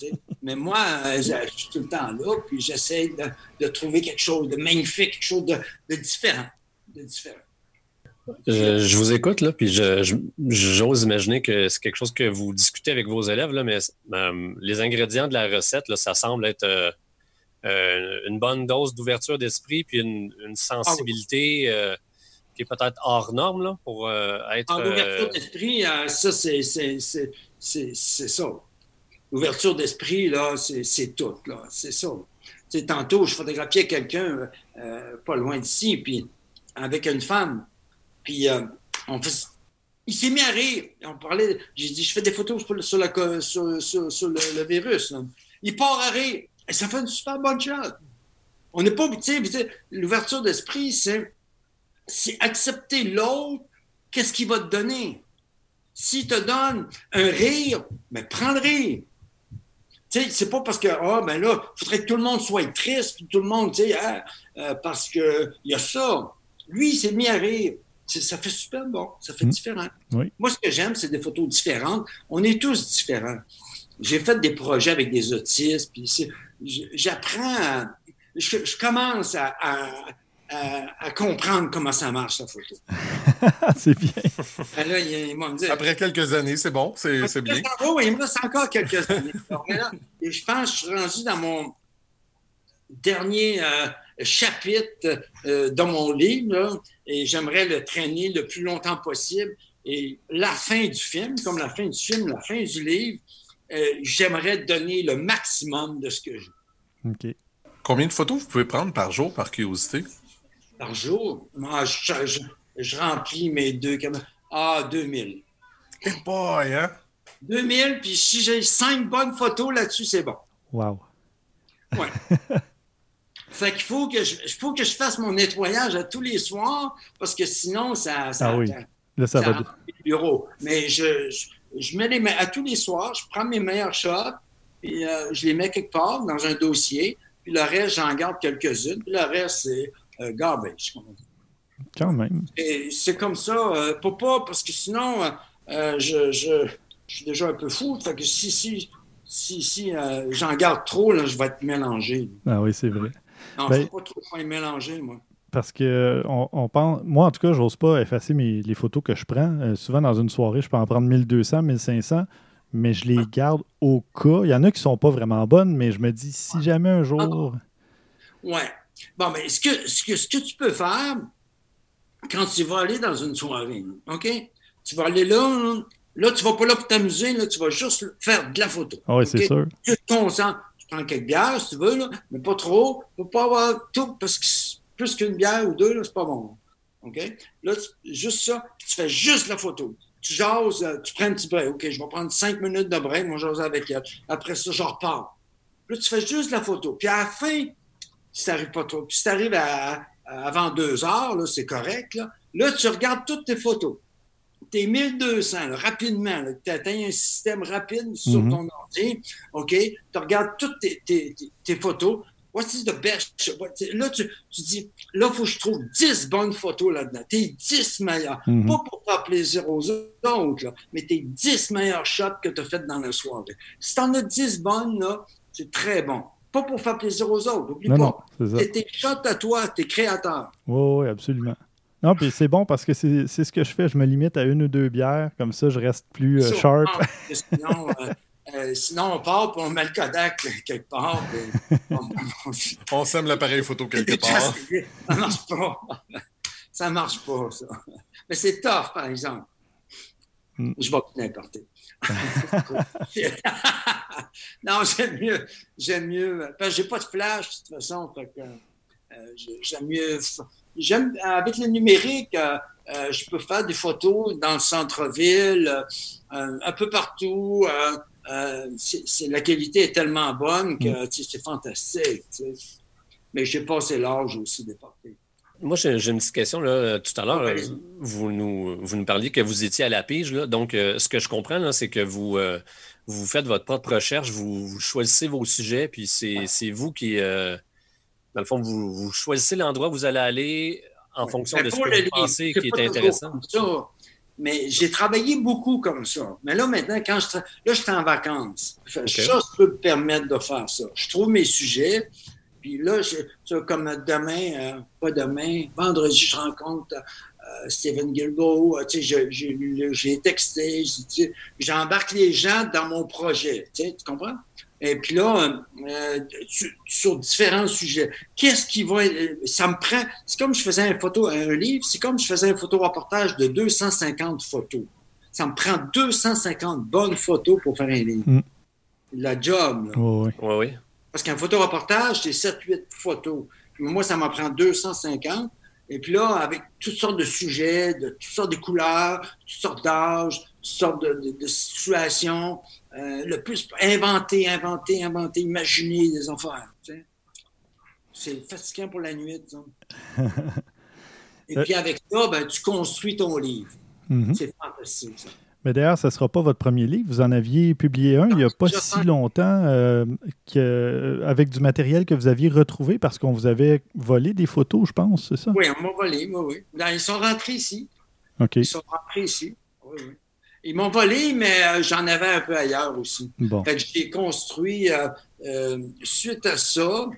Mais moi, euh, je suis tout le temps là, puis j'essaie de, trouver quelque chose de magnifique, quelque chose de, différent. De différent. Je, vous écoute, là, puis j'ose imaginer que c'est quelque chose que vous discutez avec vos élèves, là, mais euh, les ingrédients de la recette, là, ça semble être une bonne dose d'ouverture d'esprit, puis une, sensibilité qui est peut-être hors norme là, pour euh, être. En ouverture euh, d'esprit, euh, ça, c'est ça. L'ouverture d'esprit, là, c'est tout. là. C'est ça. sais, tantôt, je photographiais quelqu'un pas loin d'ici, puis avec une femme. Puis on fait, il s'est mis à rire. On parlait. J'ai dit, je fais des photos sur, la, sur, sur, le, virus. Il part à rire. Et ça fait une super bonne chose. On n'est pas. Tu sais, l'ouverture d'esprit, c'est c'est accepter l'autre, qu'est-ce qu'il va te donner? S'il te donne un rire, mais prends le rire. Tu sais, c'est pas parce que, ah, ben là, il faudrait que tout le monde soit triste, tout le monde, tu sais, hein, euh, parce qu'il y a ça. Lui, il s'est mis à rire. Ça fait super bon, ça fait mmh. différent. Moi, ce que j'aime, c'est des photos différentes. On est tous différents. J'ai fait des projets avec des autistes, puis j'apprends, je, commence à à, comprendre comment ça marche, la photo. [LAUGHS] c'est bien. Ben Après quelques années, c'est bon, c'est bien. Oui, il me reste encore quelques années. [LAUGHS] et je pense que je suis rendu dans mon dernier euh, chapitre euh, dans mon livre, et j'aimerais le traîner le plus longtemps possible. Et la fin du film, comme la fin du film, la fin du livre, euh, j'aimerais donner le maximum de ce que j'ai. OK. Combien de photos vous pouvez prendre par jour, par curiosité? par jour? Moi, je, remplis mes deux caméras. Ah, 2000. Hey boy, hein? 2000, puis si j'ai cinq bonnes photos là-dessus, c'est bon. Wow. Ouais. [LAUGHS] fait qu'il faut que, je, faut que je fasse mon nettoyage à tous les soirs, parce que sinon, ça. ça ah oui. Là, ça, va. bureau. Mais je, je, mets les à tous les soirs, je prends mes meilleurs shots, puis euh, je les mets quelque part dans un dossier, puis le reste, j'en garde quelques-unes, puis le reste, c'est euh, garbage, Quand même. Et c'est comme ça, euh, pas, parce que sinon, euh, je, je, suis déjà un peu fou. Fait que si, si, si, si j'en garde trop, là, je vais être mélangé. Ah oui, c'est vrai. Non, ben, faut pas trop être mélangé, moi. Parce que on, pense, moi en tout cas, j'ose pas effacer mes, les photos que je prends. souvent dans une soirée, je peux en prendre 1200, 1500, mais je les garde au cas. Il y en a qui sont pas vraiment bonnes, mais je me dis si jamais un jour. Ouais, Bon, mais ce que, ce que, ce que tu peux faire quand tu vas aller dans une soirée, OK? Tu vas aller là, là, tu vas pas là pour t'amuser, là, tu vas juste faire de la photo. Ah oui, c'est sûr. Tu te concentres. Tu prends quelques bières si tu veux, là, mais pas trop. Ne faut pas avoir tout, parce que plus qu'une bière ou deux, c'est pas bon. OK? Là, juste ça, tu fais juste la photo. Tu jases, euh, tu prends un petit break. OK, je vais prendre cinq minutes de break, moi, j'ose avec elle. Après ça, je repars. Là, tu fais juste la photo. Puis à la fin, si tu pas trop. Puis si tu arrives à, avant deux heures, c'est correct. Là. tu regardes toutes tes photos. Tes 1200, rapidement, tu atteins un système rapide sur mhm. ton ordi. OK? Tu regardes toutes tes, tes, tes, photos. What is the best? Là, tu, tu dis, là, il faut que je trouve 10 bonnes photos là-dedans. Tes 10 meilleures. Mhm. Pas pour faire plaisir aux autres, là, mais tes 10 meilleurs shots que tu as fait dans la soirée. Si tu en as 10 bonnes, là, c'est très bon pas pour faire plaisir aux autres. N'oublie pas. C'est tes shots à toi, tes créateurs. Oui, oui, absolument. Non, puis c'est bon parce que c'est ce que je fais. Je me limite à une ou deux bières. Comme ça, je reste plus euh, sharp. sinon, euh, [LAUGHS] Euh, sinon, on part pour on met le Kodak [LAUGHS] quelque part. [LAUGHS] on, sème l'appareil photo quelque [LAUGHS] part. Ça marche pas. Ça marche pas, ça. Mais c'est tough, par exemple. Hmm. Je vais n'importe. non, j'aime mieux. J'aime mieux. Parce que j'ai pas de flash, de toute façon. Euh, j'aime mieux. J'aime, avec le numérique, euh, euh, je peux faire des photos dans le centre-ville, un peu partout. C'est, la qualité est tellement bonne que mm. c'est fantastique. Mais j'ai passé l'âge aussi de partir. Moi, j'ai, une petite question. Là. Tout à l'heure, vous, nous, vous nous parliez que vous étiez à la pige. Là. Donc, ce que je comprends, c'est que vous, vous faites votre propre recherche, vous, choisissez vos sujets, puis c'est, vous qui dans le fond, vous, choisissez l'endroit où vous allez aller en fonction de ce que vous pensez qui est intéressant. Mais j'ai travaillé beaucoup comme ça. Mais là, maintenant, quand je, là, je suis en vacances. Ça, je peux me permettre de faire ça. Je trouve mes sujets. Puis là, je, comme demain, euh, pas demain, vendredi, je rencontre euh, Stephen Gilbo. Euh, j'ai texté. J'embarque les gens dans mon projet. Tu comprends? Et puis là, euh, sur différents sujets. Qu'est-ce qui va. Ça me prend. C'est comme je faisais une photo, un livre, c'est comme je faisais un photo-reportage de 250 photos. Ça me prend 250 bonnes photos pour faire un livre. Mm. La job. oui. oui. Parce qu'un photo-reportage, c'est 7-8 photos. moi, ça m'en prend 250. Et puis là, avec toutes sortes de sujets, de toutes sortes de couleurs, toutes sortes d'âges, toutes sortes de situations. Euh, le plus inventer, inventer, inventer, imaginer des affaires. C'est fatigant pour la nuit. [LAUGHS] Et puis avec ça, ben, tu construis ton livre. Mm-hmm. C'est fantastique, ça. Mais d'ailleurs, ce ne sera pas votre premier livre. Vous en aviez publié un il n'y a pas si longtemps euh, avec du matériel que vous aviez retrouvé parce qu'on vous avait volé des photos, je pense, c'est ça? Oui, on m'a volé, oui, oui. ils sont rentrés ici. OK. Ils sont rentrés ici. Oui, oui. Ils m'ont volé, mais euh, j'en avais un peu ailleurs aussi. Fait que j'ai construit, euh, euh, suite à ça,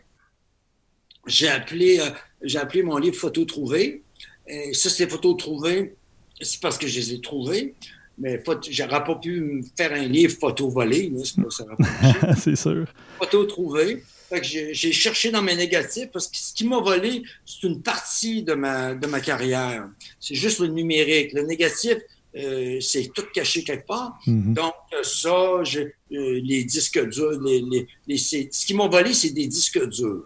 j'ai appelé, j'ai appelé mon livre Photos trouvées. Et ça, c'est Photos trouvées, c'est parce que je les ai trouvées. Mais j'aurais pas pu me faire un livre photo volé, [LAUGHS] c'est sûr. Photos trouvées. Fait que j'ai cherché dans mes négatifs parce que ce qui m'a volé, c'est une partie de ma, de ma carrière. C'est juste le numérique. Le négatif, euh, c'est tout caché quelque part. Mhm. Donc, ça, euh, les disques durs, les, ce qui m'ont volé, c'est des disques durs.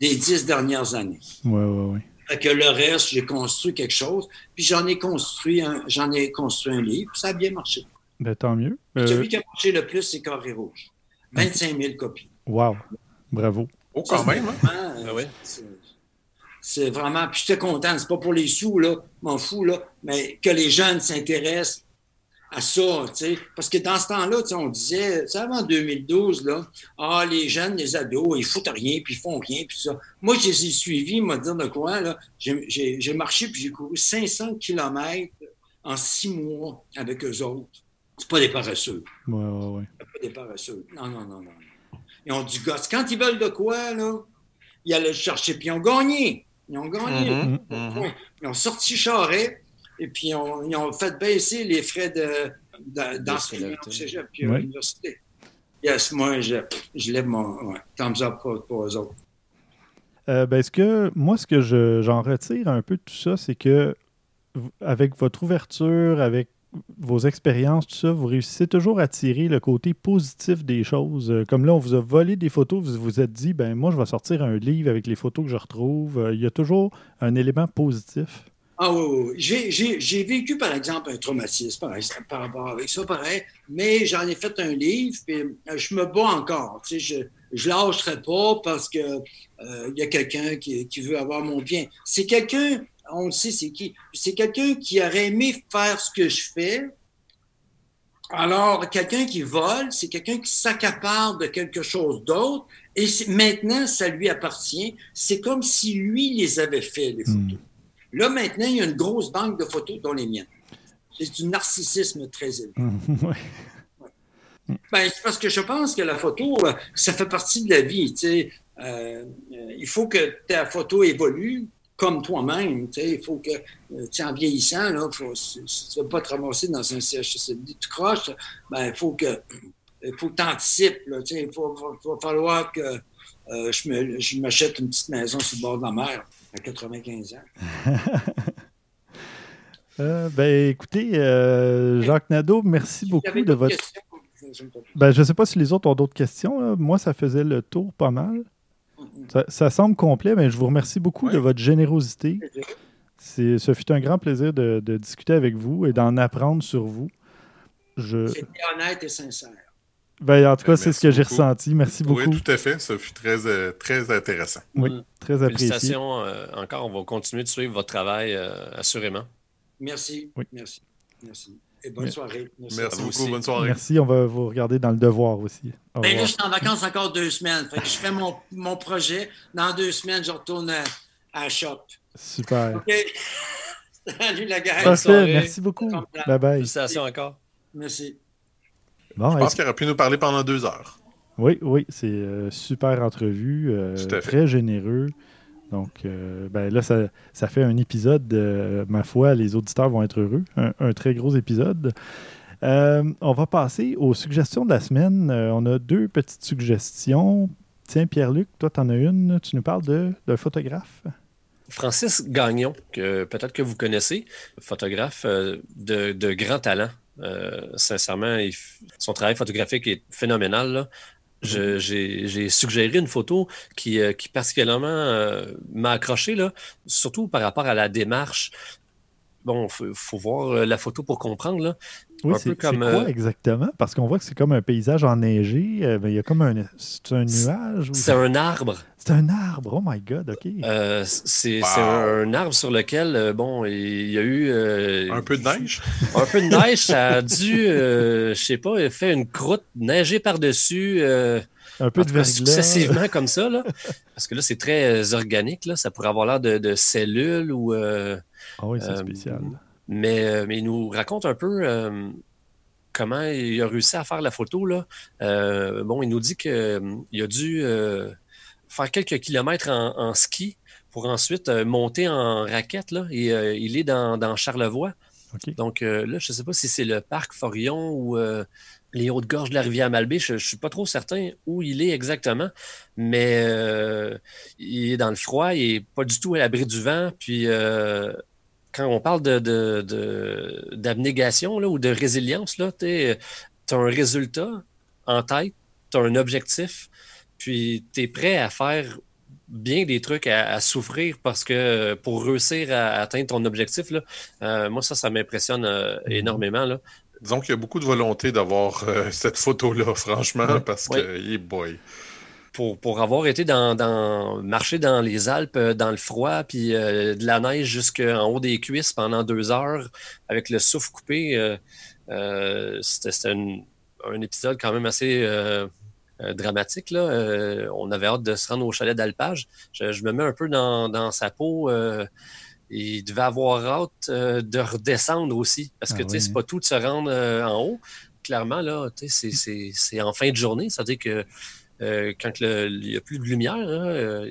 Des dix dernières années. Oui, oui, oui. que le reste, j'ai construit quelque chose. Puis j'en ai construit un, j'en ai construit un livre. Ça a bien marché. Ben, tant mieux. Euh, Celui qui a marché le plus, c'est Carré Rouge. 25 000 copies. Wow. Bravo. Oh, quand même. Hein? Ah c'est vraiment. Puis j'étais content. C'est pas pour les sous, là, m'en fous, là, mais que les jeunes s'intéressent à ça, tu sais. Parce que dans ce temps-là, on disait, c'est avant 2012, là, ah, les jeunes, les ados, ils foutent rien, puis ils font rien, puis ça. Moi, je les ai suivis, m'a dire de quoi, là. J'ai marché, puis j'ai couru 500 km en six mois avec eux autres. C'est pas des paresseux. Ouais, ouais, ouais. C'est pas des paresseux. Non, non, non, non. Ils ont du gosse. Quand ils veulent de quoi, là, ils allaient le chercher, puis ils ont gagné. Ils ont gagné. Mm-hmm, mm-hmm. Ils ont sorti Charret et puis ils ont, fait baisser les frais de, d'enseignement au cégep puis à l'université. Yes, moi, je, je lève mon ouais, thumbs up pour, eux autres. Euh, ben, ce que, moi, ce que j'en retire un peu de tout ça, c'est que avec votre ouverture, avec vos expériences, tout ça, vous réussissez toujours à tirer le côté positif des choses. Euh, comme là, on vous a volé des photos, vous vous êtes dit, ben moi, je vais sortir un livre avec les photos que je retrouve. Euh, il y a toujours un élément positif. Ah oui, oui. J'ai vécu, par exemple, un traumatisme par, par, rapport avec ça, pareil, mais j'en ai fait un livre, puis euh, je me bats encore. Tu sais, je ne lâcherai pas parce qu'il il y a quelqu'un qui, qui, veut avoir mon bien. C'est quelqu'un on le sait, c'est qui? C'est quelqu'un qui aurait aimé faire ce que je fais. Alors, quelqu'un qui vole, c'est quelqu'un qui s'accapare de quelque chose d'autre et maintenant, ça lui appartient. C'est comme si lui les avait fait, les photos. Hmm. Là, maintenant, il y a une grosse banque de photos dont les miennes. C'est du narcissisme très élevé. Hmm, [LAUGHS] ben, c'est parce que je pense que la photo, euh, ça fait partie de la vie. Euh, euh, il faut que ta photo évolue comme toi-même. Il faut que, euh, en vieillissant, là, faut, tu ne vas pas te ramasser dans un CHSLD, tu croches, ben, il faut que il faut que tu anticipes. Il va falloir que je m'achète une petite maison sur le bord de la mer à 95 ans. [LAUGHS] ben, écoutez, Jacques Nadeau, merci beaucoup de votre. Ben, je ne sais pas si les autres ont d'autres questions. Moi, ça faisait le tour pas mal. Ça, semble complet, mais je vous remercie beaucoup de votre générosité. Ce fut un grand plaisir de, discuter avec vous et d'en apprendre sur vous. Je... C'était honnête et sincère. Ben, en tout cas, c'est ce que j'ai ressenti. Merci beaucoup. Oui, tout à fait. Ça fut très, euh, très intéressant. Oui, mm. très apprécié. Félicitations euh, encore. On va continuer de suivre votre travail, euh, assurément. Merci. Oui. Merci. Merci. Et bonne soirée. Merci, beaucoup. Bonne soirée. Merci. On va vous regarder dans le devoir aussi. Ben là, je suis en vacances encore deux semaines. je fais mon, mon, projet. Dans deux semaines, je retourne à, à shop. Super. [LAUGHS] Salut la gueule. Parfait. Merci beaucoup. Bye bye. Félicitations encore. Merci. je pense qu'il aurait pu nous parler pendant deux heures. Oui, oui, c'est euh, super entrevue, euh, très généreux. Donc, euh, ben là, ça, fait un épisode, de, ma foi, les auditeurs vont être heureux. Un, très gros épisode. Euh, on va passer aux suggestions de la semaine. Euh, on a deux petites suggestions. Tiens, Pierre-Luc, toi, tu en as une. Tu nous parles d'un photographe. Francis Gagnon, que peut-être que vous connaissez, photographe de, grand talent. sincèrement, son travail photographique est phénoménal. J'ai suggéré une photo qui, euh, qui particulièrement euh, m'a accroché, là, surtout par rapport à la démarche. Bon, il faut, voir euh, la photo pour comprendre. Là. Oui, c'est quoi exactement? Parce qu'on voit que c'est comme un paysage enneigé. Ben, il y a comme un, un nuage. C'est un arbre. C'est un arbre, oh my God, OK. Euh, c'est un arbre sur lequel, euh, bon, il y a eu... Euh, un peu de neige? [LAUGHS] Un peu de neige, ça a dû, je sais pas, fait une croûte, neiger par-dessus. un peu de verglas. Successivement comme ça, là. Parce que là, c'est très organique, là. Ça pourrait avoir l'air de, cellules ou... ah oui, c'est spécial. Mais, mais il nous raconte un peu comment il a réussi à faire la photo, là. bon, il nous dit qu'il a dû faire quelques kilomètres en, ski pour ensuite euh, monter en raquette. Là, et euh, il est dans, Charlevoix. Donc euh, là, je ne sais pas si c'est le parc Forion ou les Hautes-Gorges de la rivière Malbaie. Je ne suis pas trop certain où il est exactement, mais il est dans le froid, il n'est pas du tout à l'abri du vent. Puis quand on parle d'abnégation de, ou de résilience, tu as un résultat en tête, tu as un objectif, puis tu es prêt à faire bien des trucs à, souffrir parce que pour réussir à, atteindre ton objectif, là, euh, moi, ça, ça m'impressionne euh, mhm. énormément. Là. Disons qu'il y a beaucoup de volonté d'avoir euh, cette photo-là, franchement, parce que, boy. Pour, pour, avoir été dans, dans, marcher dans les Alpes, dans le froid, puis de la neige jusqu'en haut des cuisses pendant deux heures avec le souffle coupé, c'était un, épisode quand même assez euh, dramatique. Là. Euh, on avait hâte de se rendre au chalet d'alpage. Je, me mets un peu dans, sa peau. Euh, il devait avoir hâte de redescendre aussi. Parce que ah c'est pas tout de se rendre en haut. Clairement, là, c'est en fin de journée. C'est-à-dire que quand il n'y a plus de lumière,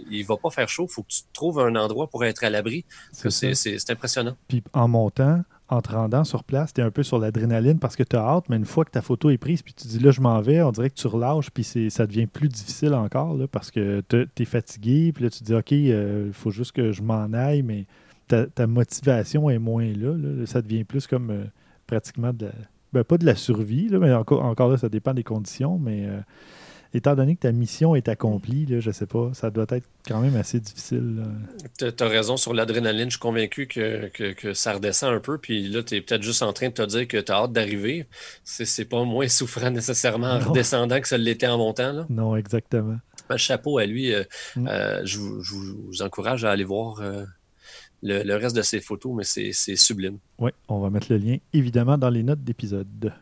il ne va pas faire chaud. Il faut que tu trouves un endroit pour être à l'abri. C'est impressionnant. Puis en montant, en te rendant sur place, tu es un peu sur l'adrénaline parce que tu as hâte, mais une fois que ta photo est prise, puis tu dis là, je m'en vais, on dirait que tu relâches, puis ça devient plus difficile encore là, parce que tu es fatigué, puis là, tu dis OK, il euh, faut juste que je m'en aille, mais ta, motivation est moins là, Ça devient plus comme euh, pratiquement de la. Ben, pas de la survie, là, mais encore, encore là, ça dépend des conditions, mais. Étant donné que ta mission est accomplie, là, je sais pas, ça doit être quand même assez difficile. Tu as raison sur l'adrénaline. Je suis convaincu que, ça redescend un peu. Puis là, tu es peut-être juste en train de te dire que tu as hâte d'arriver. C'est pas moins [LAUGHS] souffrant nécessairement en redescendant que ça l'était en montant. Non, exactement. Ben, chapeau à lui. Euh, mm. euh, je, vous, encourage à aller voir. Euh, le, le, reste de ses photos, mais c'est sublime. Oui, on va mettre le lien évidemment dans les notes d'épisode.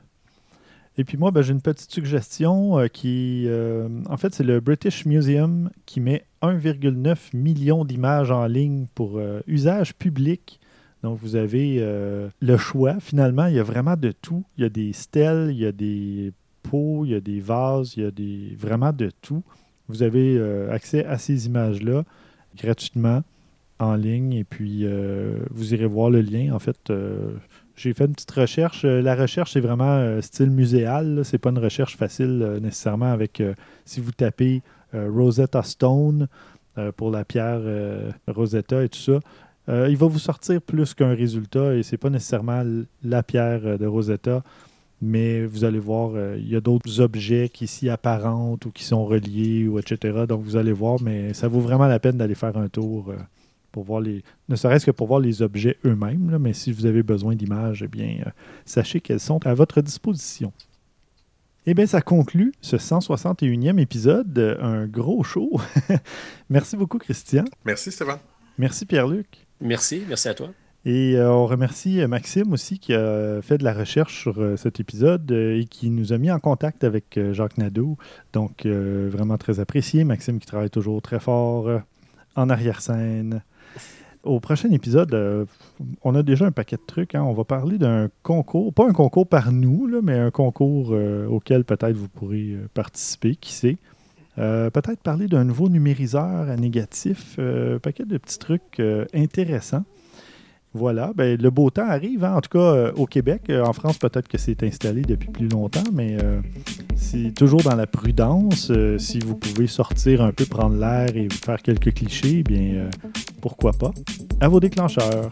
Et puis moi, ben, j'ai une petite suggestion euh, qui, euh, en fait, c'est le British Museum qui met 1,9 million d'images en ligne pour euh, usage public. Donc, vous avez le choix. Finalement, il y a vraiment de tout. Il y a des stèles, il y a des pots, il y a des vases, il y a des, vraiment de tout. Vous avez accès à ces images-là gratuitement en ligne et puis vous irez voir le lien. En fait, j'ai fait une petite recherche. La recherche, c'est vraiment style muséal. C'est pas une recherche facile nécessairement avec si vous tapez Rosetta Stone pour la pierre Rosetta et tout ça. il va vous sortir plus qu'un résultat et c'est pas nécessairement la pierre de Rosetta mais vous allez voir, euh, il y a d'autres objets qui s'y apparentent ou qui sont reliés, ou etc. Donc vous allez voir, mais ça vaut vraiment la peine d'aller faire un tour euh, pour voir les. Ne serait-ce que pour voir les objets eux-mêmes, mais si vous avez besoin d'images, eh bien, euh, sachez qu'elles sont à votre disposition. Eh bien, ça conclut ce 161e épisode. Un gros show. [LAUGHS] merci beaucoup, Christian. Merci, Stéphane. Merci, Pierre-Luc. Merci, merci à toi. Et euh, on remercie euh, Maxime aussi qui a fait de la recherche sur euh, cet épisode et qui nous a mis en contact avec Jacques Nadeau. Donc, vraiment très apprécié. Maxime qui travaille toujours très fort en arrière-scène. Au prochain épisode, on a déjà un paquet de trucs. Hein. On va parler d'un concours, pas un concours par nous, mais un concours auquel peut-être vous pourrez participer, qui sait. peut-être parler d'un nouveau numériseur à négatif, un paquet de petits trucs intéressants. Voilà, ben, le beau temps arrive, hein. en tout cas euh, au Québec. Euh, en France, peut-être que c'est installé depuis plus longtemps, mais euh, c'est toujours dans la prudence. si vous pouvez sortir un peu, prendre l'air et faire quelques clichés, bien pourquoi pas. À vos déclencheurs.